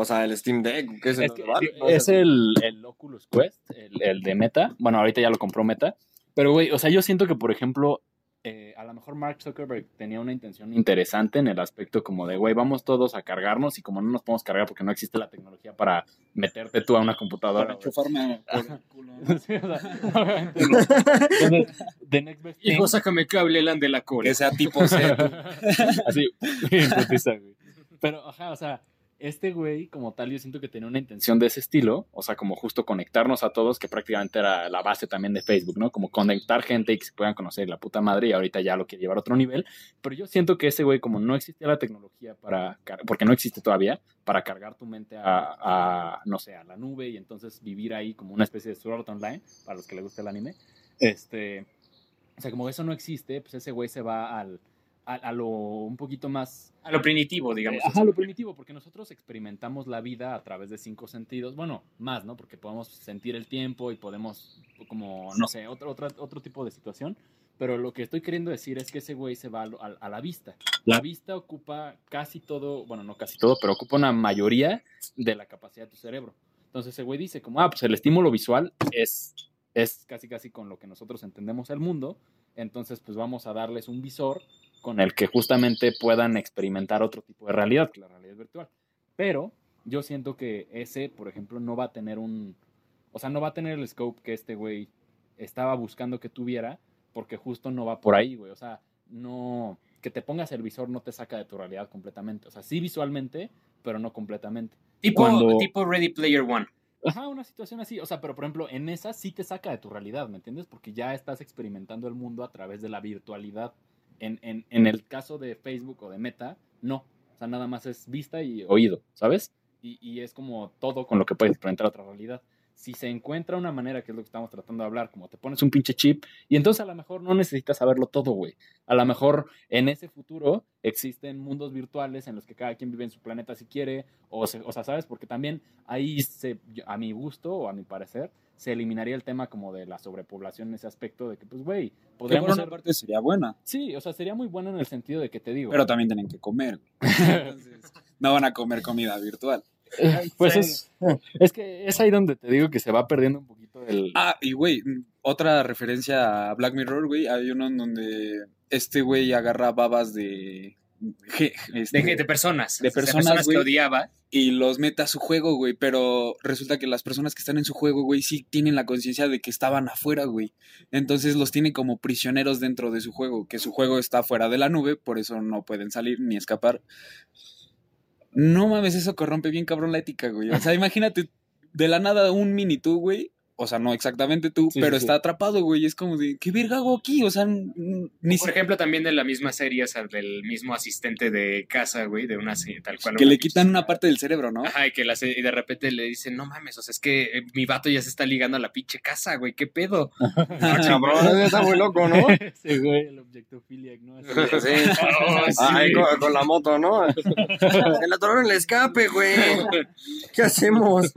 O sea, el Steam Deck, que es, Es, el que- es O sea, el, el Oculus Quest, el, el de Meta. Bueno, ahorita ya lo compró Meta. Pero, güey, o sea, yo siento que, por ejemplo, eh, a lo mejor Mark Zuckerberg tenía una intención interesante en el aspecto como de, güey, vamos todos a cargarnos y como no nos podemos cargar porque no existe la tecnología para meterte tú a una computadora. Para güey. enchufarme por el culo. ¿no? Sí, o sea, obviamente no. Entonces, the next best thing- Hijo, sácame cable, Elan de la cola. Que sea tipo C. Así, güey. Pero, ajá, o sea, este güey, como tal, yo siento que tenía una intención de ese estilo, o sea, como justo conectarnos a todos, que prácticamente era la base también de Facebook, ¿no? Como conectar gente y que se puedan conocer la puta madre, y ahorita ya lo quiere llevar a otro nivel. Pero yo siento que ese güey, como no existía la tecnología para, porque no existe todavía, para cargar tu mente a, a, no sé, a la nube y entonces vivir ahí como una especie de Sword Online, para los que les gusta el anime, este, o sea, como eso no existe, pues ese güey se va al, a, a lo un poquito más... A lo primitivo, digamos. Ajá, lo primitivo, porque nosotros experimentamos la vida a través de cinco sentidos, bueno, más, ¿no? Porque podemos sentir el tiempo y podemos, como, no sé, otro, otro, otro tipo de situación. Pero lo que estoy queriendo decir es que ese güey se va a, a- a la vista. La vista ocupa casi todo, bueno, no casi todo, pero ocupa una mayoría de la capacidad de tu cerebro. Entonces ese güey dice como, ah, pues el estímulo visual es, es casi casi con lo que nosotros entendemos el mundo. Entonces pues vamos a darles un visor con el que justamente puedan experimentar otro tipo de realidad, que la realidad virtual. Pero yo siento que ese, por ejemplo, no va a tener un, o sea, no va a tener el scope que este güey estaba buscando que tuviera, porque justo no va por ahí, güey. O sea, no, que te pongas el visor no te saca de tu realidad completamente. O sea, sí visualmente, pero no completamente. Tipo, Cuando- tipo Ready Player One. Ajá, una situación así. O sea, pero por ejemplo, en esa sí te saca de tu realidad, ¿me entiendes? Porque ya estás experimentando el mundo a través de la virtualidad. En, en, en el caso de Facebook o de Meta, no. O sea, nada más es vista y oído, ¿sabes? Y, y es como todo con lo que puedes experimentar otra realidad. Si se encuentra una manera, que es lo que estamos tratando de hablar, como te pones un pinche chip, y entonces a lo mejor no necesitas saberlo todo, güey. A lo mejor en ese futuro existen mundos virtuales en los que cada quien vive en su planeta si quiere, o, se- o sea, ¿sabes? Porque también ahí, se, a mi gusto o a mi parecer, se eliminaría el tema como de la sobrepoblación en ese aspecto de que, pues, güey, Que por podríamos una ser... parte sería buena, Sí, o sea, sería muy bueno en el sentido de que te digo... pero también tienen que comer. Entonces, no van a comer comida virtual. pues es, es que es ahí donde te digo que se va perdiendo un poquito el... Ah, y güey, otra referencia a Black Mirror, güey. Hay uno en donde este güey agarra babas de. Este, De, de personas. de personas, que odiaba. y los mete a su juego, güey. Pero resulta que las personas que están en su juego, güey, sí tienen la conciencia de que estaban afuera, güey. Entonces los tiene como prisioneros dentro de su juego. Que su juego está fuera de la nube, por eso no pueden salir ni escapar. No mames, eso corrompe bien cabrón la ética, güey. O sea, imagínate de la nada un mini tú, güey. O sea, no exactamente tú, Sí, pero sí, sí. está atrapado, güey. Es como de, ¿qué verga hago aquí? O sea, ni Por si- ejemplo, también de la misma serie, o sea, del mismo asistente de casa, güey, de una se- tal cual. que le quitan una parte del cerebro, ¿no? Ajá, y que la se- y de repente le dicen, no mames, o sea, es que eh, mi vato ya se está ligando a la pinche casa, güey, ¿qué pedo? Ah, cabrón, está muy loco, ¿no? Ese güey, el objectophiliac, ¿no? Así de- Sí. Oh, sí. Ay, con, con la moto, ¿no? Se le atoraron el escape, güey. ¿Qué hacemos?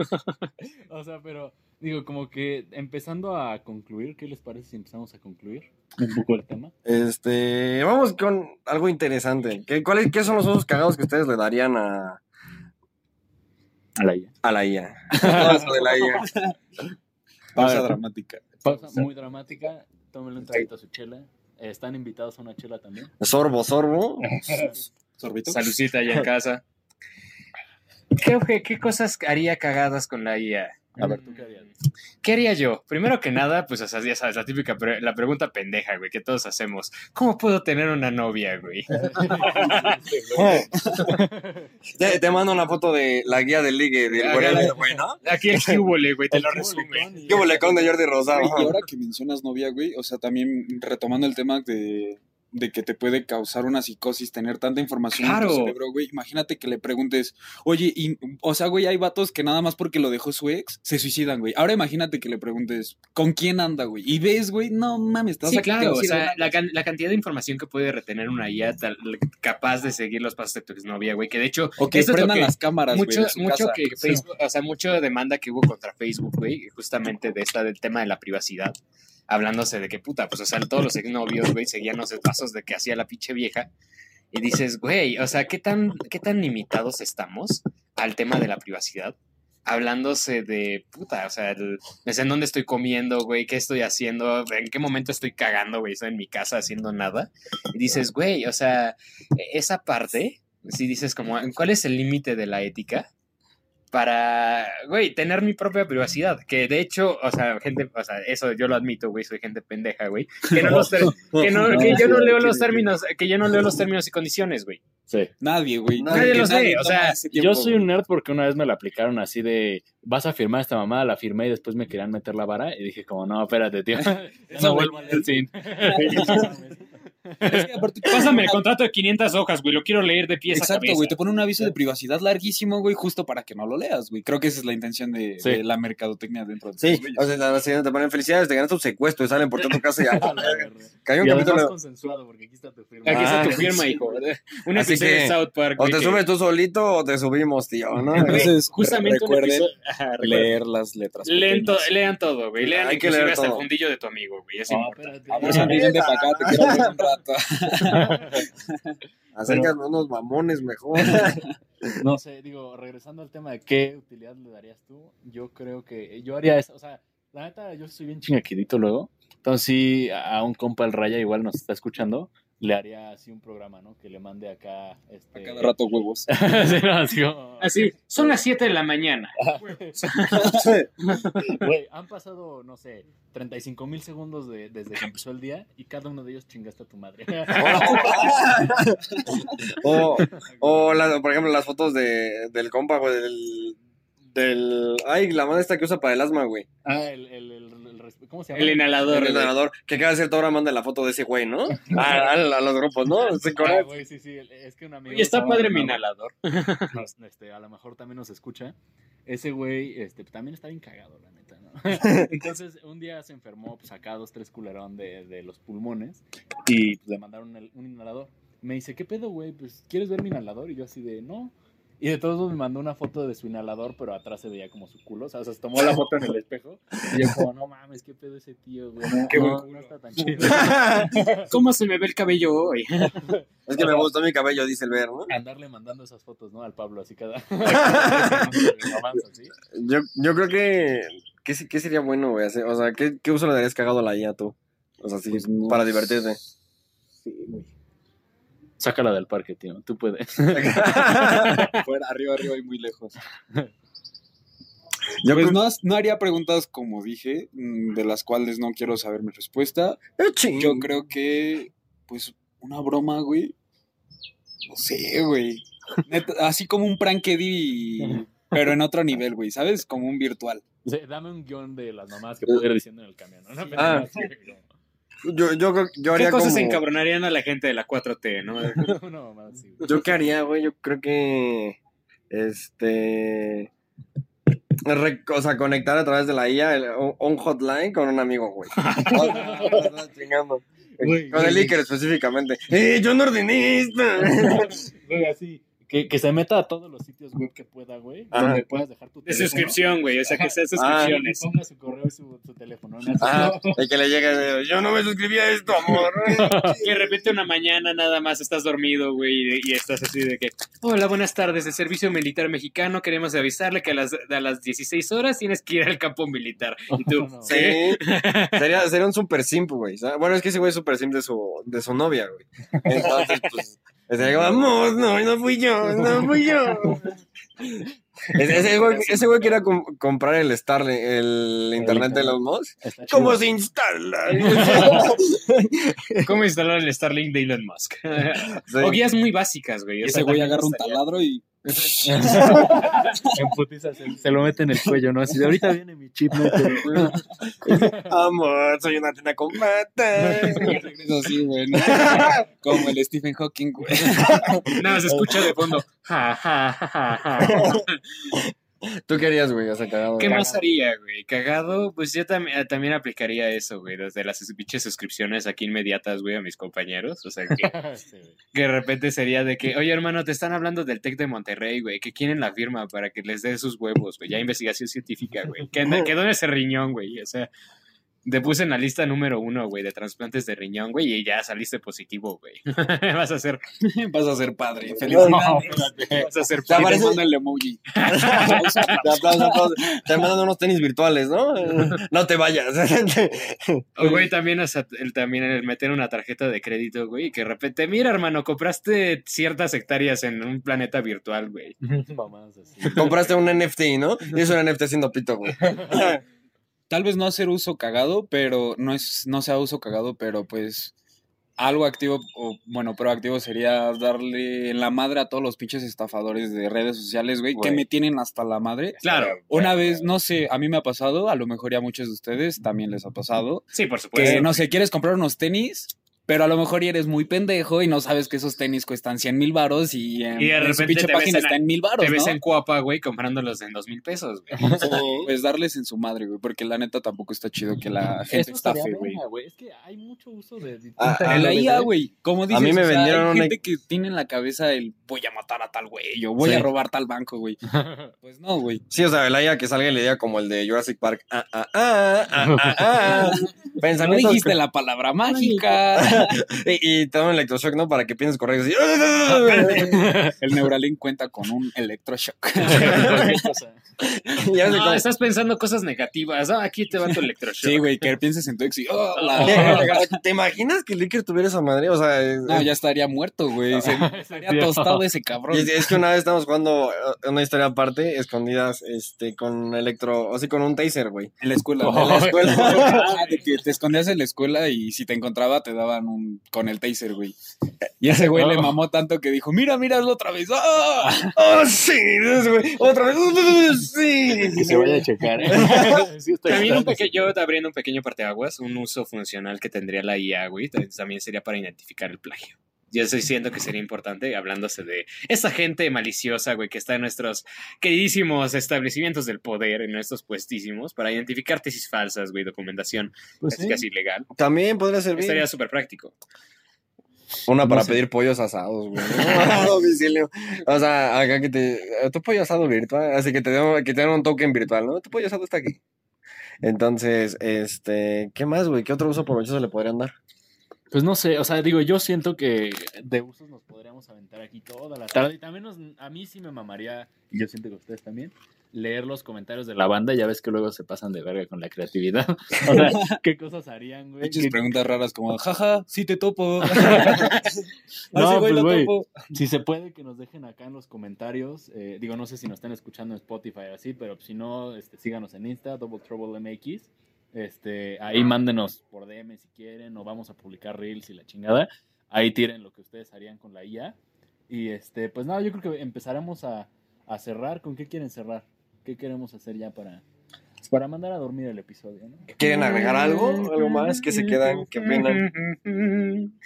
O sea, pero digo, como que empezando a concluir, ¿qué les parece si empezamos a concluir un poco el tema? Este, vamos con algo interesante. ¿Qué, cuáles- qué son los usos cagados que ustedes le darían a, A la IA. a la IA? Todo eso de la IA. Pausa ver. dramática. Pausa muy dramática. Tómenle un traguito a su chela. Eh, Están invitados a una chela también. Sorbo, sorbo. ¿Sorbito? Salucita allá en casa. ¿Qué, qué, qué cosas haría cagadas con la IA? A ver, ¿tú qué harías? ¿Qué haría yo? Primero que nada, pues, o sea, ya sabes, la típica, pre- la pregunta pendeja, güey, que todos hacemos. ¿Cómo puedo tener una novia, güey? Te, te mando una foto de la guía del ligue del ya. güey, ¿no? Aquí el cúbole, güey, te lo resume. ¿Qué bolecón de Jordi Rosado? Güey, Y ahora que mencionas novia, güey, o sea, también retomando el tema de, de que te puede causar una psicosis tener tanta información en Claro. tu cerebro, güey. Imagínate que le preguntes, oye, y, o sea, güey, hay vatos que nada más porque lo dejó su ex se suicidan, güey. Ahora imagínate que le preguntes, ¿con quién anda, güey? Y ves, güey, no mames, vas Sí, claro, o sea, la, can- la cantidad de información que puede retener una IA tal- capaz de seguir los pasos de tu exnovia, güey, que de hecho... O que prendan que- las cámaras, güey, mucho casa. que Facebook, o sea, mucho demanda que hubo contra Facebook, güey, justamente de esta del tema de la privacidad, hablándose de que puta, pues o sea, todos los exnovios, güey, seguían los pasos de que hacía la pinche vieja. Y dices, güey, o sea, ¿qué tan, qué tan limitados estamos al tema de la privacidad? hablándose de puta, o sea, es en dónde estoy comiendo, güey, qué estoy haciendo, en qué momento estoy cagando, güey, estoy en mi casa haciendo nada. Y dices, güey, o sea, esa parte, si dices como, ¿cuál es el límite de la ética? Para, güey, tener mi propia privacidad. Que de hecho, o sea, gente, o sea, eso yo lo admito, güey, soy gente pendeja, güey. Que, no los ter- que, no, que yo no leo los términos, que yo no leo los términos y condiciones, güey. Sí. Nadie, güey. Nadie Que lo sé, o sea, tiempo, Yo soy un nerd porque una vez me la aplicaron así de, vas a firmar esta mamada, la firmé y después me querían meter la vara y dije como, no, espérate, tío. No vuelvo a leer sin. Es que aparte- Pásame el contrato de 500 hojas, güey, lo quiero leer de pies a Exacto, cabeza. güey. Te pone un aviso de privacidad larguísimo, güey, justo para que no lo leas, güey. Creo que esa es la intención de, Sí. de la mercadotecnia dentro de Sí, o sea, la siguiente te ponen felicidades, te ganaste un secuestro y salen por toda tu casa y ya. Cayó un Y capítulo. consensuado porque aquí está tu firma. Aquí está tu Ah, firma, sí. hijo. Un Así episodio que, de South Park. O te que- subes tú solito o te subimos, tío, ¿no? Entonces, Justamente un recuerden episodio- Ajá, leer las letras. Lean to- lean todo, güey. Lean Hay que inclusive leer hasta el todo. fundillo de tu amigo, güey. Es No, importante. espérate. A vente para acá, te quiero rato. Acércame unos mamones mejor. No sé, digo, regresando al tema de qué utilidad le darías tú, yo creo que yo haría eso, o sea, la neta, yo soy bien chingaquidito luego, entonces sí, a un compa el Raya igual nos está escuchando, le haría así un programa, ¿no? Que le mande acá, este... A cada rato huevos. Sí, no, así como- Así, son las 7 de la mañana. Güey, han pasado, no sé, 35 mil segundos de- desde que empezó el día y cada uno de ellos chingaste a tu madre. o, o la- por ejemplo, las fotos de, del compa, güey, del, del... Ay, la mano esta que usa para el asma, güey. ah, el, el, el, ¿cómo se llama? El inhalador. El entrenador, que cada cierta hora manda la foto de ese güey, ¿no? A, a- a los grupos, ¿no? Sí, Ah, güey, sí, sí, es que un amigo... Oye, está padre mi inhalador. nos- este, a lo mejor también nos escucha. Ese güey este, también está bien cagado, la neta, ¿no? Entonces, un día se enfermó, pues acá dos, tres culerón de, de los pulmones y pues, le mandaron el- un inhalador. Me dice, ¿qué pedo, güey? Pues, ¿quieres ver mi inhalador? Y yo así de, no. Y de todos modos me mandó una foto de su inhalador, pero atrás se veía como su culo. O sea, se tomó la foto en el espejo. Y yo como, no mames, ¿qué pedo ese tío, güey? No, Qué buen no, culo. no está tan chido. ¿Cómo se me ve el cabello hoy? Es que me gustó mi cabello, dice el ver, ¿no? Andarle mandando esas fotos, ¿no? Al Pablo, así cada... Yo, yo creo que... ¿Qué, qué sería bueno, güey? hacer? O sea, ¿qué, ¿qué uso le darías cagado a la IA tú? O sea, sí, Pues no para divertirte. Sí, güey. Sácala del parque, tío. Tú puedes. Fuera, arriba, arriba y muy lejos. Yo pues creo- no, no haría preguntas como dije, mm, de las cuales no quiero saber mi respuesta. Eh. Yo creo que, pues, una broma, güey. No sé, güey. Neta, así como un prank Eddie, pero en otro nivel, güey, ¿sabes? Como un virtual. Sí, dame un guion de las mamás que puedo ir diciendo en el camión. ¿no? Ah. Yo, yo, creo- yo ¿Qué haría cosas como... encabronarían a la gente de la 4T, no? Mamá así. güey. ¿Yo qué haría, güey? Yo creo que. Este. re- o sea, conectar a través de la IA el- un, hotline con un amigo, güey. Chingando. Con el. Iker específicamente. ¡Eh, yo no ordené esto! Güey, así. Que, que se meta a todos los sitios web que pueda, güey. Ajá. Donde puedas dejar tu De suscripción, güey. O sea, que sea Y suscripciones. ponga su correo y su, su teléfono. ¿no? Ah, y que le llegue. Yo no me suscribí a esto, amor. Que de repente una mañana nada más estás dormido, güey, y, y estás así de que, hola, buenas tardes, de Servicio Militar Mexicano, queremos avisarle que a las, a las 16 horas tienes que ir al campo militar. Y tú, No. Sí. Sería, sería un super simp, güey. Bueno, es que ese güey es super simp de su, de su novia, güey. Entonces, pues. Sería como, vamos, no, no fui yo, no fui yo. Ese, ese güey, ese güey quería com- comprar el Starlink, el internet de los Musk. ¿Cómo se instala? ¿cómo instalar el Starlink de Elon Musk? Sí. O guías muy básicas, güey. o Ese sea, güey agarra un taladro y En putiza se, se lo mete en el cuello, ¿no? Así de ahorita viene mi chip, ¿no? Amor, soy una tienda con regresa así, güey. ¿no? Como el Stephen Hawking, güey. Nada, se escucha de fondo. Ja, ja, ja, ¿Tú querías, güey? O sea, cagado. ¿Qué más haría, güey? Cagado, pues yo también, también aplicaría eso, güey, desde las pinches suscripciones aquí inmediatas, güey, a mis compañeros. O sea, que, Sí, güey. que de repente sería de que, oye, hermano, te están hablando del TEC de Monterrey, güey, que quieren la firma para que les dé sus huevos, güey, ya investigación científica, güey. Que, que done ese riñón, güey, o sea, Te puse en la lista número uno, güey, de trasplantes de riñón, güey, y ya saliste positivo, güey. Vas a ser, Vas a ser padre. Felicidades. vas a ser Te Te mando el emoji. Te mandan unos tenis virtuales, ¿no? No te vayas. O, güey, también, o sea, el, también el meter una tarjeta de crédito, güey, y que de repente, mira, hermano, compraste ciertas hectáreas en un planeta virtual, güey. Compraste un NFT, ¿no? Y es un NFT haciendo pito, güey. Tal vez no hacer uso cagado, pero no es, no sea uso cagado, pero pues algo activo o bueno, proactivo sería darle en la madre a todos los pinches estafadores de redes sociales, güey, que me tienen hasta la madre. Claro. Una vez, no sé, a mí me ha pasado, a lo mejor ya a muchos de ustedes también les ha pasado, Sí, por supuesto. que no sé, quieres comprar unos tenis, pero a lo mejor eres muy pendejo y no sabes que esos tenis cuestan 100 mil varos y en, Y de repente pinche te ves página en- está en mil varos, Te ves ¿no? en Cuapa, güey, comprándolos en dos mil pesos, güey. Pues darles en su madre, güey, porque la neta tampoco está chido que la gente Eso estafe, güey. Es que hay mucho uso de. Ah, ah, la IA, ¿eh? güey. Como dices, mí me o sea, vendieron hay una- gente que tiene en la cabeza el voy a matar a tal güey o voy Sí. a robar tal banco, güey. Pues no, güey. Sí, o sea, el IA que salga y le diga como el de Jurassic Park. Ah, ah, ah, ah, ah, ah. No Pensamientos. dijiste la palabra mágica. Y, y te da un electroshock, ¿no? Para que pienses correcto. Así. El Neuralink cuenta con un electroshock. Ya No, estás pensando cosas negativas. Ah, aquí te va tu electroshock. Sí, güey, que pienses en tu ex y oh, la- ¿Te imaginas que el Licker tuviera esa madre? O sea, es- No, ya estaría muerto, güey. Se estaría tostado ese cabrón. y es, es que una vez estábamos jugando eh, una historia aparte, escondidas, este, con electro, o sea, con un taser, güey. En la escuela. Oh, en la escuela. Ah, de que te escondías en la escuela y si te encontraba te daban un con el taser, güey. Y ese güey le Oh. mamó tanto que dijo, mira, mira, hazlo otra vez. ¡Ah! ¡Oh, sí! güey. Otra vez. ¡Uh, ¡Sí! Que se vaya a checar. También un pequeño, yo abriendo un pequeño parteaguas, un uso funcional que tendría la IA, güey, también sería para identificar el plagio. Yo estoy diciendo que sería importante, hablándose de esa gente maliciosa, güey, que está en nuestros queridísimos establecimientos del poder, en nuestros puestísimos, para identificar tesis falsas, güey, documentación Pues casi, sí. casi ilegal. También podría servir. Estaría súper práctico. Una para No sé. pedir pollos asados, güey. A domicilio. O sea, acá que te. Tu pollo asado virtual. Así que te den, que te den un token virtual, ¿no? Tu pollo asado está aquí. Entonces, este. ¿Qué más, güey? ¿Qué otro uso provechoso le podrían dar? Pues no sé, o sea, digo, yo siento que de usos nos podríamos aventar aquí toda la tarde. Y también nos- a mí sí me mamaría, y yo siento que ustedes también, leer los comentarios de la banda. Ya ves que luego se pasan de verga con la creatividad. O sea, ¿qué cosas harían, güey? Muchas ¿Qué- preguntas raras como, jaja, sí te topo. No, güey, pues, güey. topo. Si se puede, que nos dejen acá en los comentarios. eh, digo, no sé si nos están escuchando en Spotify o así, pero si no, este, síganos en Insta, Double Trouble MX. Este, ahí mándenos por DM si quieren, o vamos a publicar Reels y la chingada. Ahí tiren lo que ustedes harían con la IA. Y este, pues nada, yo creo que empezaremos a, a cerrar. ¿Con qué quieren cerrar? ¿Qué queremos hacer ya para, para mandar a dormir el episodio? ¿no? ¿Quieren agregar algo? ¿Algo más? ¿Qué se quedan? ¿Qué opinan?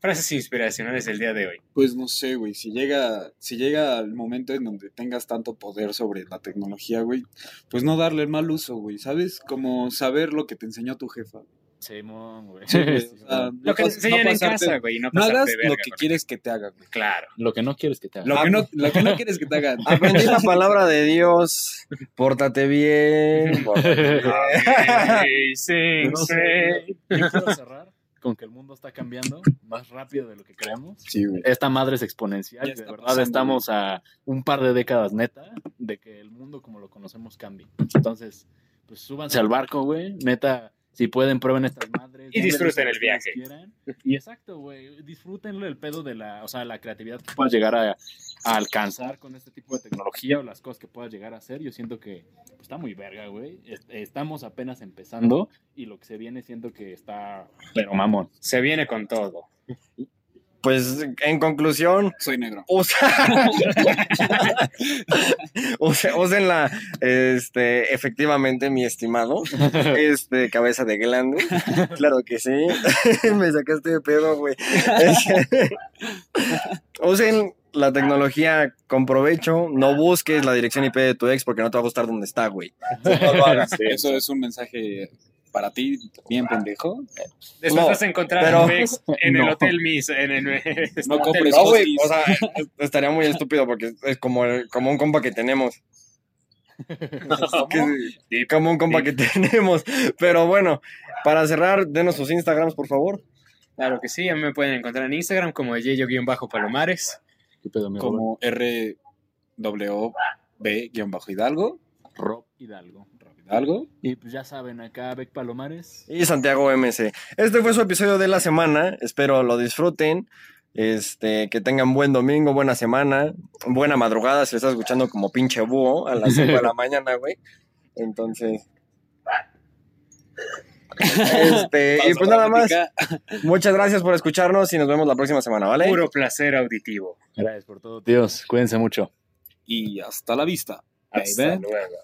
Frases inspiracionales del día de hoy. Pues no sé, güey, si llega, si llega el momento en donde tengas tanto poder sobre la tecnología, güey, pues no darle el mal uso, güey, ¿sabes? Como saber lo que te enseñó tu jefa. Simón, güey. Sí, güey, o sea, Lo que te enseñan no en pasarte- casa, güey. No, No hagas verga lo que con- quieres que te hagan, güey. Claro. Lo que no quieres que te hagan. Lo que no, lo que no quieres que te hagan. Aprendí la palabra de Dios. Pórtate bien. pórtate bien. Sí, No sé, Yo quiero cerrar con que el mundo está cambiando más rápido de lo que creemos. Sí, güey. Esta madre es exponencial. De verdad pasando, estamos a un par de décadas neta de que el mundo como lo conocemos cambie. Entonces, pues súbanse al barco, güey. Neta, si pueden, prueben estas madres. Y disfruten el viaje. Y exacto, güey. Disfrútenlo el pedo de la, o sea, la creatividad que puedas llegar a, a alcanzar con este tipo de tecnología o las cosas que puedas llegar a hacer. Yo siento que pues, está muy verga, güey. Est- Estamos apenas empezando y lo que se viene siento que está, pero mamón. Se viene con todo. Pues en conclusión, Soy negro. usa, Use- úsenla, este, efectivamente, mi estimado, este, cabeza de glande, claro que sí, me sacaste de pedo, güey. Usen la tecnología con provecho, no busques la dirección IP de tu ex porque no te va a gustar donde está, güey. No lo hagas. Eso es un mensaje para ti, bien pendejo. Después No, vas a encontrar pero- en el No. Hotel Miss. En el, No Hotel compres Miss. No, o sea, estaría muy estúpido porque es como, el- como un compa que tenemos. Como un compa que tenemos. Pero bueno, para cerrar, denos sus Instagrams, por favor. Claro que sí, a mí me pueden encontrar en Instagram como Yeyo-Palomares. Como RWB-Hidalgo. Rob Hidalgo. Hidalgo. Y pues ya saben, acá Beck Palomares. Y Santiago MC. Este fue su episodio de la semana. Espero lo disfruten. Este, que tengan buen domingo, buena semana, buena madrugada si lo estás escuchando como pinche búho a las 5 de la mañana, güey. Entonces. Este, y pues nada más. Muchas gracias por escucharnos y nos vemos la próxima semana, ¿vale? Puro placer auditivo. Gracias por todo, tíos. Cuídense mucho. Y hasta la vista. Hasta baby. luego.